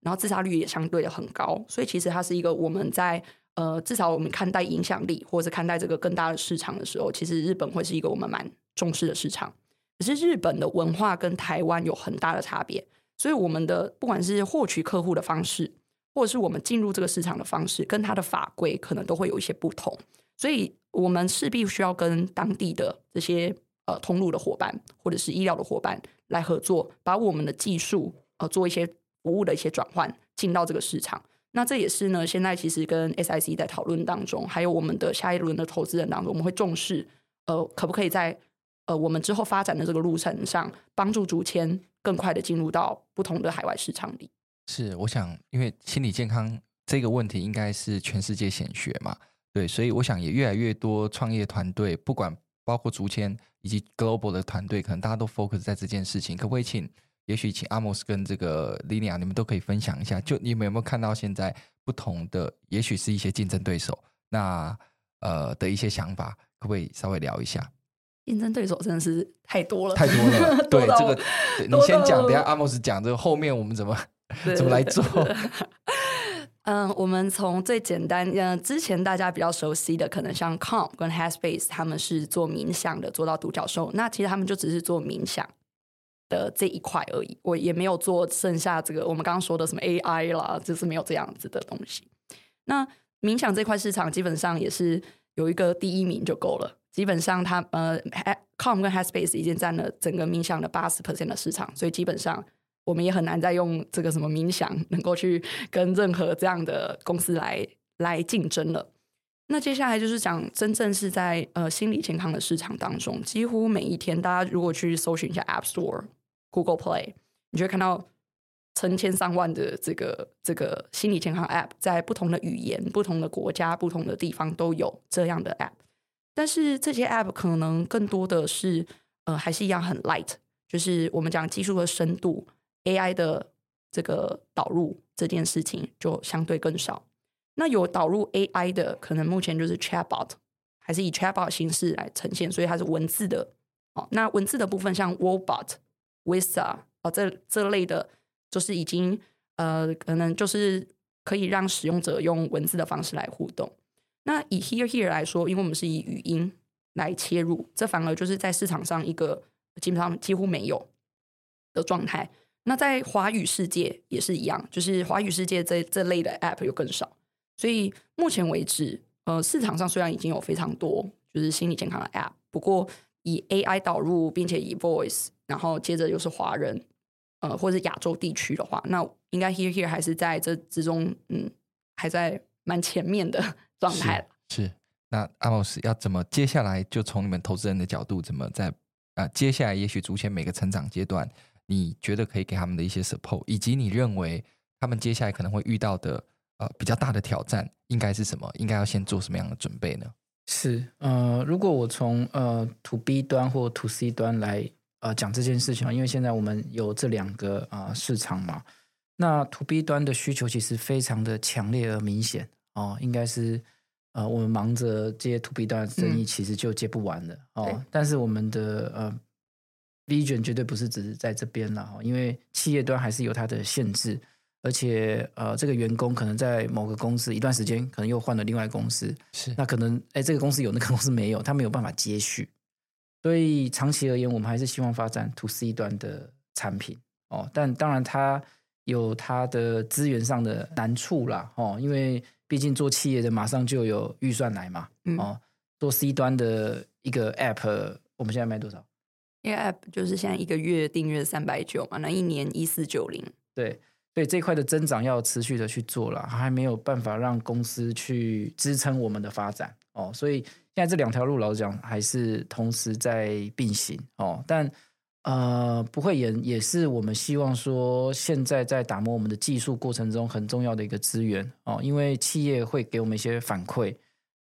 然后自杀率也相对的很高。所以其实它是一个我们在呃至少我们看待影响力，或者看待这个更大的市场的时候，其实日本会是一个我们蛮重视的市场。可是日本的文化跟台湾有很大的差别，所以我们的不管是获取客户的方式。或者是我们进入这个市场的方式，跟它的法规可能都会有一些不同，所以我们势必需要跟当地的这些呃通路的伙伴，或者是医疗的伙伴来合作，把我们的技术呃做一些服务的一些转换，进到这个市场。那这也是呢，现在其实跟 SIC 在讨论当中，还有我们的下一轮的投资人当中，我们会重视呃，可不可以在呃我们之后发展的这个路程上，帮助竹签更快的进入到不同的海外市场里。是，我想，因为心理健康这个问题应该是全世界显学嘛，对，所以我想也越来越多创业团队，不管包括竹签以及 global 的团队，可能大家都 focus 在这件事情。可不可以请，也许请阿莫斯跟这个 Linia，你们都可以分享一下，就你们有没有看到现在不同的，也许是一些竞争对手，那呃的一些想法，可不可以稍微聊一下？竞争对手真的是太多了，太多了。对，到这个你先讲，等下阿莫斯讲这个后面我们怎么。怎么来做？嗯，我们从最简单，嗯，之前大家比较熟悉的，可能像 Calm 跟 Headspace，他们是做冥想的，做到独角兽。那其实他们就只是做冥想的这一块而已，我也没有做剩下这个我们刚刚说的什么 AI 啦，就是没有这样子的东西。那冥想这块市场基本上也是有一个第一名就够了。基本上它呃，com 跟 Headspace 已经占了整个冥想的八十 percent 的市场，所以基本上我们也很难再用这个什么冥想能够去跟任何这样的公司来来竞争了。那接下来就是讲真正是在呃心理健康的市场当中，几乎每一天，大家如果去搜寻一下 App Store、Google Play，你就会看到成千上万的这个这个心理健康 App，在不同的语言、不同的国家、不同的地方都有这样的 App。但是这些 App 可能更多的是呃还是一样很 light，就是我们讲技术的深度、AI 的这个导入这件事情就相对更少。那有导入 AI 的，可能目前就是 Chatbot，还是以 Chatbot 形式来呈现，所以它是文字的。哦，那文字的部分像 Wobot、Whisper 哦，这这类的，就是已经呃，可能就是可以让使用者用文字的方式来互动。那以 Here Here 来说，因为我们是以语音来切入，这反而就是在市场上一个基本上几乎没有的状态。那在华语世界也是一样，就是华语世界这这类的 App 又更少。所以目前为止，呃，市场上虽然已经有非常多就是心理健康的 App，不过以 AI 导入，并且以 Voice，然后接着又是华人，呃，或者是亚洲地区的话，那应该 Here Here 还是在这之中，嗯，还在蛮前面的 状态。是，是，那阿莫斯要怎么接下来就从你们投资人的角度，怎么在啊、呃、接下来也许逐渐每个成长阶段，你觉得可以给他们的一些 support，以及你认为他们接下来可能会遇到的。呃，比较大的挑战应该是什么？应该要先做什么样的准备呢？是呃，如果我从呃 To B 端或 To C 端来呃讲这件事情，因为现在我们有这两个啊、呃、市场嘛，那 To B 端的需求其实非常的强烈而明显哦、呃，应该是呃我们忙着接 To B 端的生意，其实就接不完了、嗯、哦。但是我们的呃 Vision 绝对不是只是在这边了哦，因为企业端还是有它的限制。而且，呃，这个员工可能在某个公司一段时间，可能又换了另外公司，是那可能，哎，这个公司有，那个公司没有，他没有办法接续。所以长期而言，我们还是希望发展 To C 端的产品哦。但当然，它有它的资源上的难处啦，哦，因为毕竟做企业的马上就有预算来嘛，嗯、哦，做 C 端的一个 App，我们现在卖多少？一个 App 就是现在一个月订阅三百九嘛，那一年一四九零，对。所以这块的增长要持续的去做了，还没有办法让公司去支撑我们的发展哦。所以现在这两条路，老实讲，还是同时在并行哦。但呃，不会也也是我们希望说，现在在打磨我们的技术过程中很重要的一个资源哦。因为企业会给我们一些反馈，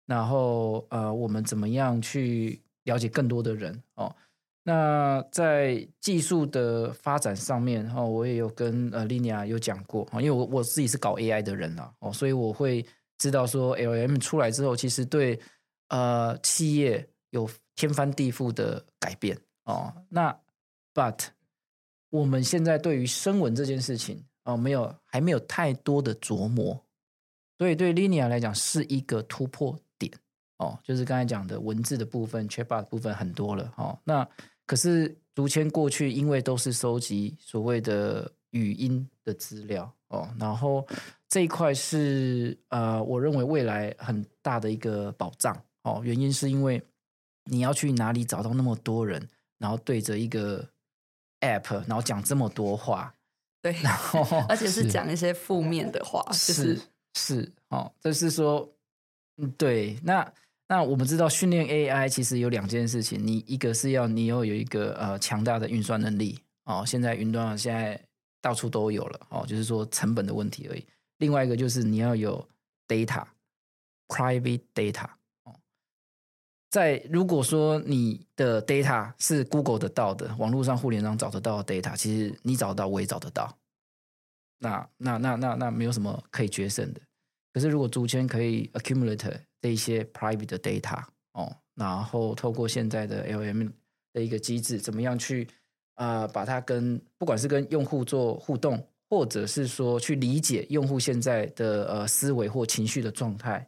然后呃，我们怎么样去了解更多的人哦。那在技术的发展上面，哈，我也有跟呃 l i n a 有讲过，因为我我自己是搞 AI 的人啦，哦，所以我会知道说 LM 出来之后，其实对呃企业有天翻地覆的改变哦。那 But 我们现在对于声纹这件事情哦，没有还没有太多的琢磨，所以对 Linia 来讲是一个突破点哦，就是刚才讲的文字的部分，Chatbot 的部分很多了哦，那。可是竹签过去，因为都是收集所谓的语音的资料哦，然后这一块是呃，我认为未来很大的一个保障哦。原因是因为你要去哪里找到那么多人，然后对着一个 app，然后讲这么多话，对，然后 而且是讲一些负面的话，是、就是是哦，就是说，嗯，对，那。那我们知道训练 AI 其实有两件事情，你一个是要你要有一个呃强大的运算能力哦，现在云端现在到处都有了哦，就是说成本的问题而已。另外一个就是你要有 data，private data 哦，在如果说你的 data 是 Google 得到的，网络上互联网找得到的 data，其实你找得到，我也找得到，那那那那那没有什么可以决胜的。可是如果竹签可以 accumulate 这一些 private 的 data 哦，然后透过现在的 LM 的一个机制，怎么样去啊、把它跟不管是跟用户做互动，或者是说去理解用户现在的呃思维或情绪的状态，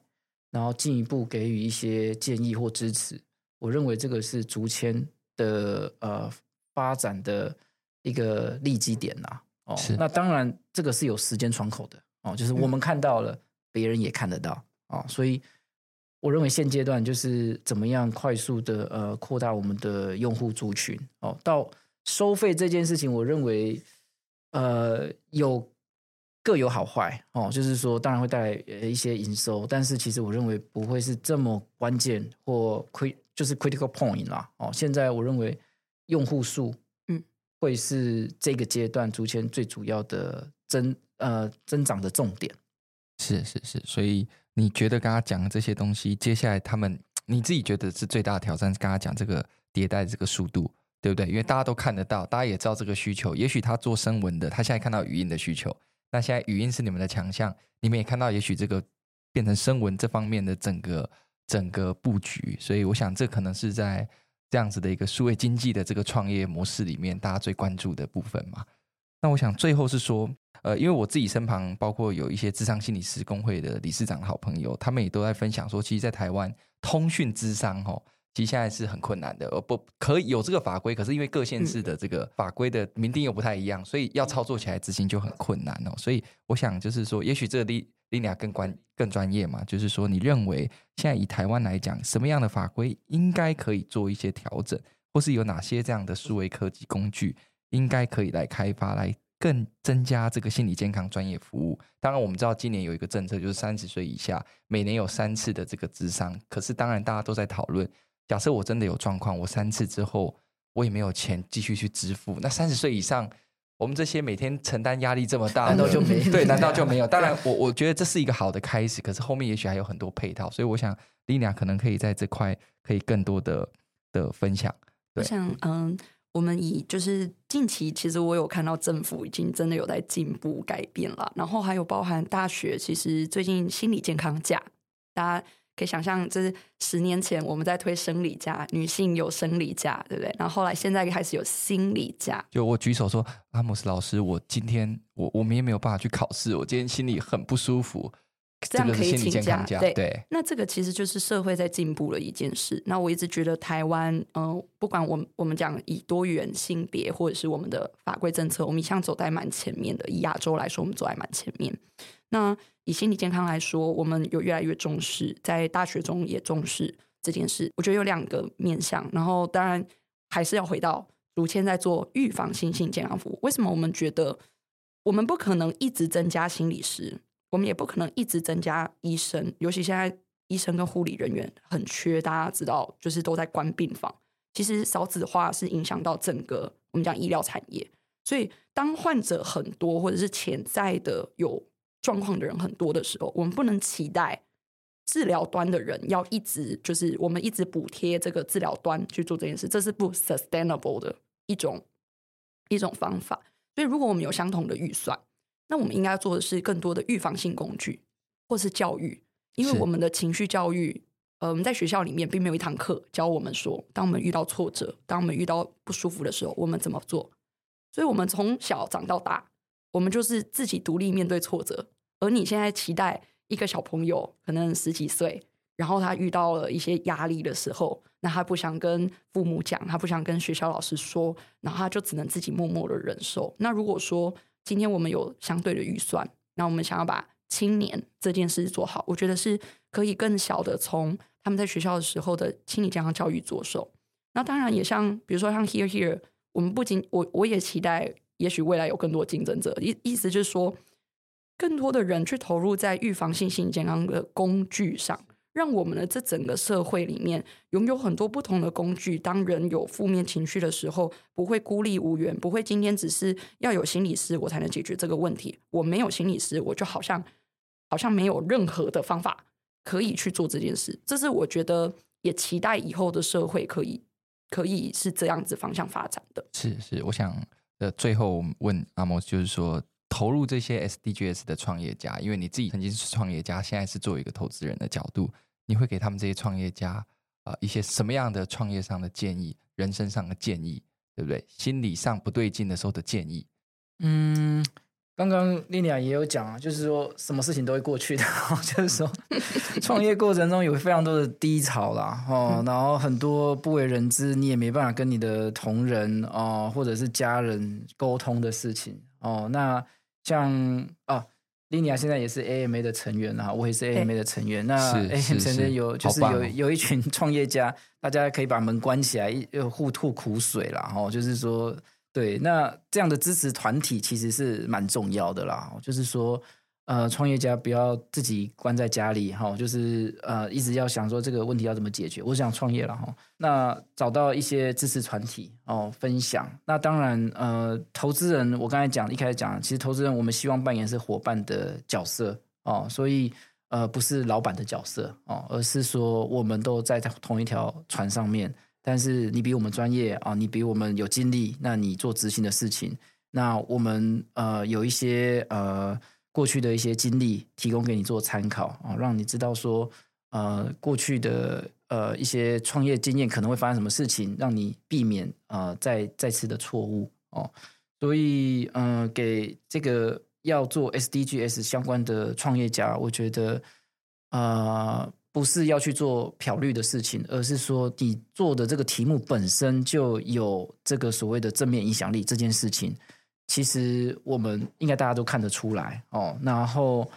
然后进一步给予一些建议或支持，我认为这个是竹签的呃发展的一个利基点呐。哦，那当然这个是有时间窗口的哦，就是我们看到了，别人也看得到。啊，所以我认为现阶段就是怎么样快速的呃扩大我们的用户族群哦。到收费这件事情，我认为呃有各有好坏哦，就是说当然会带来一些营收，但是其实我认为不会是这么关键或 crit 就是 critical point 啦哦。现在我认为用户数嗯会是这个阶段逐渐最主要的增呃增长的重点。是是是，所以你觉得刚刚讲的这些东西，接下来他们你自己觉得是最大的挑战？刚刚讲这个迭代的这个速度，对不对？因为大家都看得到，大家也知道这个需求。也许他做声纹的，他现在看到语音的需求，那现在语音是你们的强项，你们也看到，也许这个变成声纹这方面的整个整个布局。所以我想，这可能是在这样子的一个数位经济的这个创业模式里面，大家最关注的部分嘛。那我想最后是说。呃，因为我自己身旁包括有一些智商心理师公会的理事长的好朋友，他们也都在分享说，其实，在台湾通讯智商哈，其实现在是很困难的，而不可以有这个法规，可是因为各县市的这个法规的明定又不太一样，所以要操作起来执行就很困难哦。所以我想就是说，也许这个 Linia 更关更专业嘛，就是说，你认为现在以台湾来讲，什么样的法规应该可以做一些调整，或是有哪些这样的数位科技工具应该可以来开发来？更增加这个心理健康专业服务。当然，我们知道今年有一个政策，就是三十岁以下每年有三次的这个智商。可是，当然大家都在讨论，假设我真的有状况，我三次之后我也没有钱继续去支付。那三十岁以上，我们这些每天承担压力这么大，难道就没有？对，难道就没有？当然，我我觉得这是一个好的开始。可是后面也许还有很多配套，所以我想 Linia 可能可以在这块可以更多的的分享。我想嗯。我们以就是近期，其实我有看到政府已经真的有在进步改变了，然后还有包含大学，其实最近心理健康假，大家可以想象，这是十年前我们在推生理假，女性有生理假，对不对？然后后来现在开始有心理假。就我举手说，阿姆斯老师，我今天我我们也没有办法去考试，我今天心里很不舒服。这样可以请假，对对。那这个其实就是社会在进步的一件事。那我一直觉得台湾，嗯、呃，不管我们我们讲以多元性别，或者是我们的法规政策，我们一向走在蛮前面的。以亚洲来说，我们走在蛮前面。那以心理健康来说，我们有越来越重视，在大学中也重视这件事。我觉得有两个面向，然后当然还是要回到如前在做预防性心理健康服务。为什么我们觉得我们不可能一直增加心理师？我们也不可能一直增加医生，尤其现在医生跟护理人员很缺，大家知道，就是都在关病房。其实少子化是影响到整个我们讲医疗产业，所以当患者很多或者是潜在的有状况的人很多的时候，我们不能期待治疗端的人要一直就是我们一直补贴这个治疗端去做这件事，这是不 sustainable 的一种一种方法。所以如果我们有相同的预算。那我们应该要做的是更多的预防性工具，或是教育，因为我们的情绪教育，呃，我们在学校里面并没有一堂课教我们说，当我们遇到挫折，当我们遇到不舒服的时候，我们怎么做。所以，我们从小长到大，我们就是自己独立面对挫折。而你现在期待一个小朋友，可能十几岁，然后他遇到了一些压力的时候，那他不想跟父母讲，他不想跟学校老师说，然后他就只能自己默默的忍受。那如果说，今天我们有相对的预算，那我们想要把青年这件事做好，我觉得是可以更小的从他们在学校的时候的心理健康教育着手。那当然也像比如说像 Here Here，我们不仅我我也期待，也许未来有更多竞争者。意意思就是说，更多的人去投入在预防性心理健康的工具上。让我们的这整个社会里面拥有很多不同的工具，当人有负面情绪的时候，不会孤立无援，不会今天只是要有心理师我才能解决这个问题。我没有心理师，我就好像好像没有任何的方法可以去做这件事。这是我觉得也期待以后的社会可以可以是这样子方向发展的。是是，我想呃，最后问阿莫，就是说投入这些 SDGs 的创业家，因为你自己曾经是创业家，现在是作为一个投资人的角度。你会给他们这些创业家啊、一些什么样的创业上的建议、人生上的建议，对不对？心理上不对劲的时候的建议。嗯，刚刚 Linia 也有讲啊，就是说什么事情都会过去的，就是说创业过程中有非常多的低潮啦，哦，然后很多不为人知，你也没办法跟你的同仁哦或者是家人沟通的事情哦。那像啊。Linia 现在也是 AMA 的成员啊，我也是 AMA 的成员。那是 AMA 成员有就是有、哦、有一群创业家，大家可以把门关起来，又互吐苦水啦。哈，就是说，对，那这样的支持团体其实是蛮重要的啦。就是说。呃，创业家不要自己关在家里哈，就是呃，一直要想说这个问题要怎么解决。我想创业了哈，那找到一些支持团体哦，分享。那当然，呃，投资人我刚才讲一开始讲，其实投资人我们希望扮演是伙伴的角色哦，所以呃，不是老板的角色哦，而是说我们都在同一条船上面。但是你比我们专业啊，你比我们有经历，那你做执行的事情，那我们呃有一些呃。过去的一些经历提供给你做参考啊，让你知道说，呃，过去的呃一些创业经验可能会发生什么事情，让你避免呃再再次的错误哦。所以，呃，给这个要做 SDGs 相关的创业家，我觉得，呃，不是要去做漂绿的事情，而是说你做的这个题目本身就有这个所谓的正面影响力这件事情。其实我们应该大家都看得出来哦，然后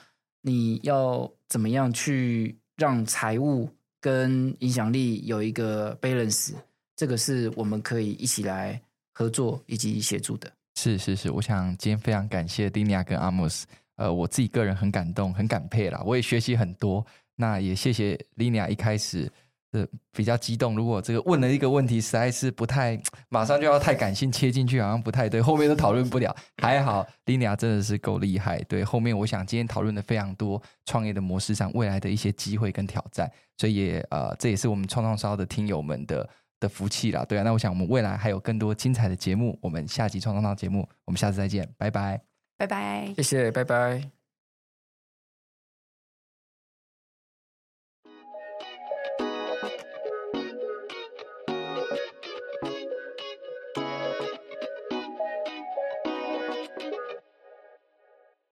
你要怎么样去让财务跟影响力有一个 balance，这个是我们可以一起来合作以及协助的。是是是，我想今天非常感谢丁尼亚跟 Amos，呃，我自己个人很感动，很感佩啦，我也学习很多。那也谢谢 Linia 一开始。的比较激动。如果这个问了一个问题，实在是不太马上就要太感性切进去，好像不太对，后面都讨论不了。还好，Linia 真的是够厉害。对，后面我想今天讨论的非常多创业的模式上未来的一些机会跟挑战，所以也呃，这也是我们创创烧的听友们的的福气啦。对啊，那我想我们未来还有更多精彩的节目，我们下集创创烧节目，我们下次再见，拜拜，拜拜，谢谢，拜拜。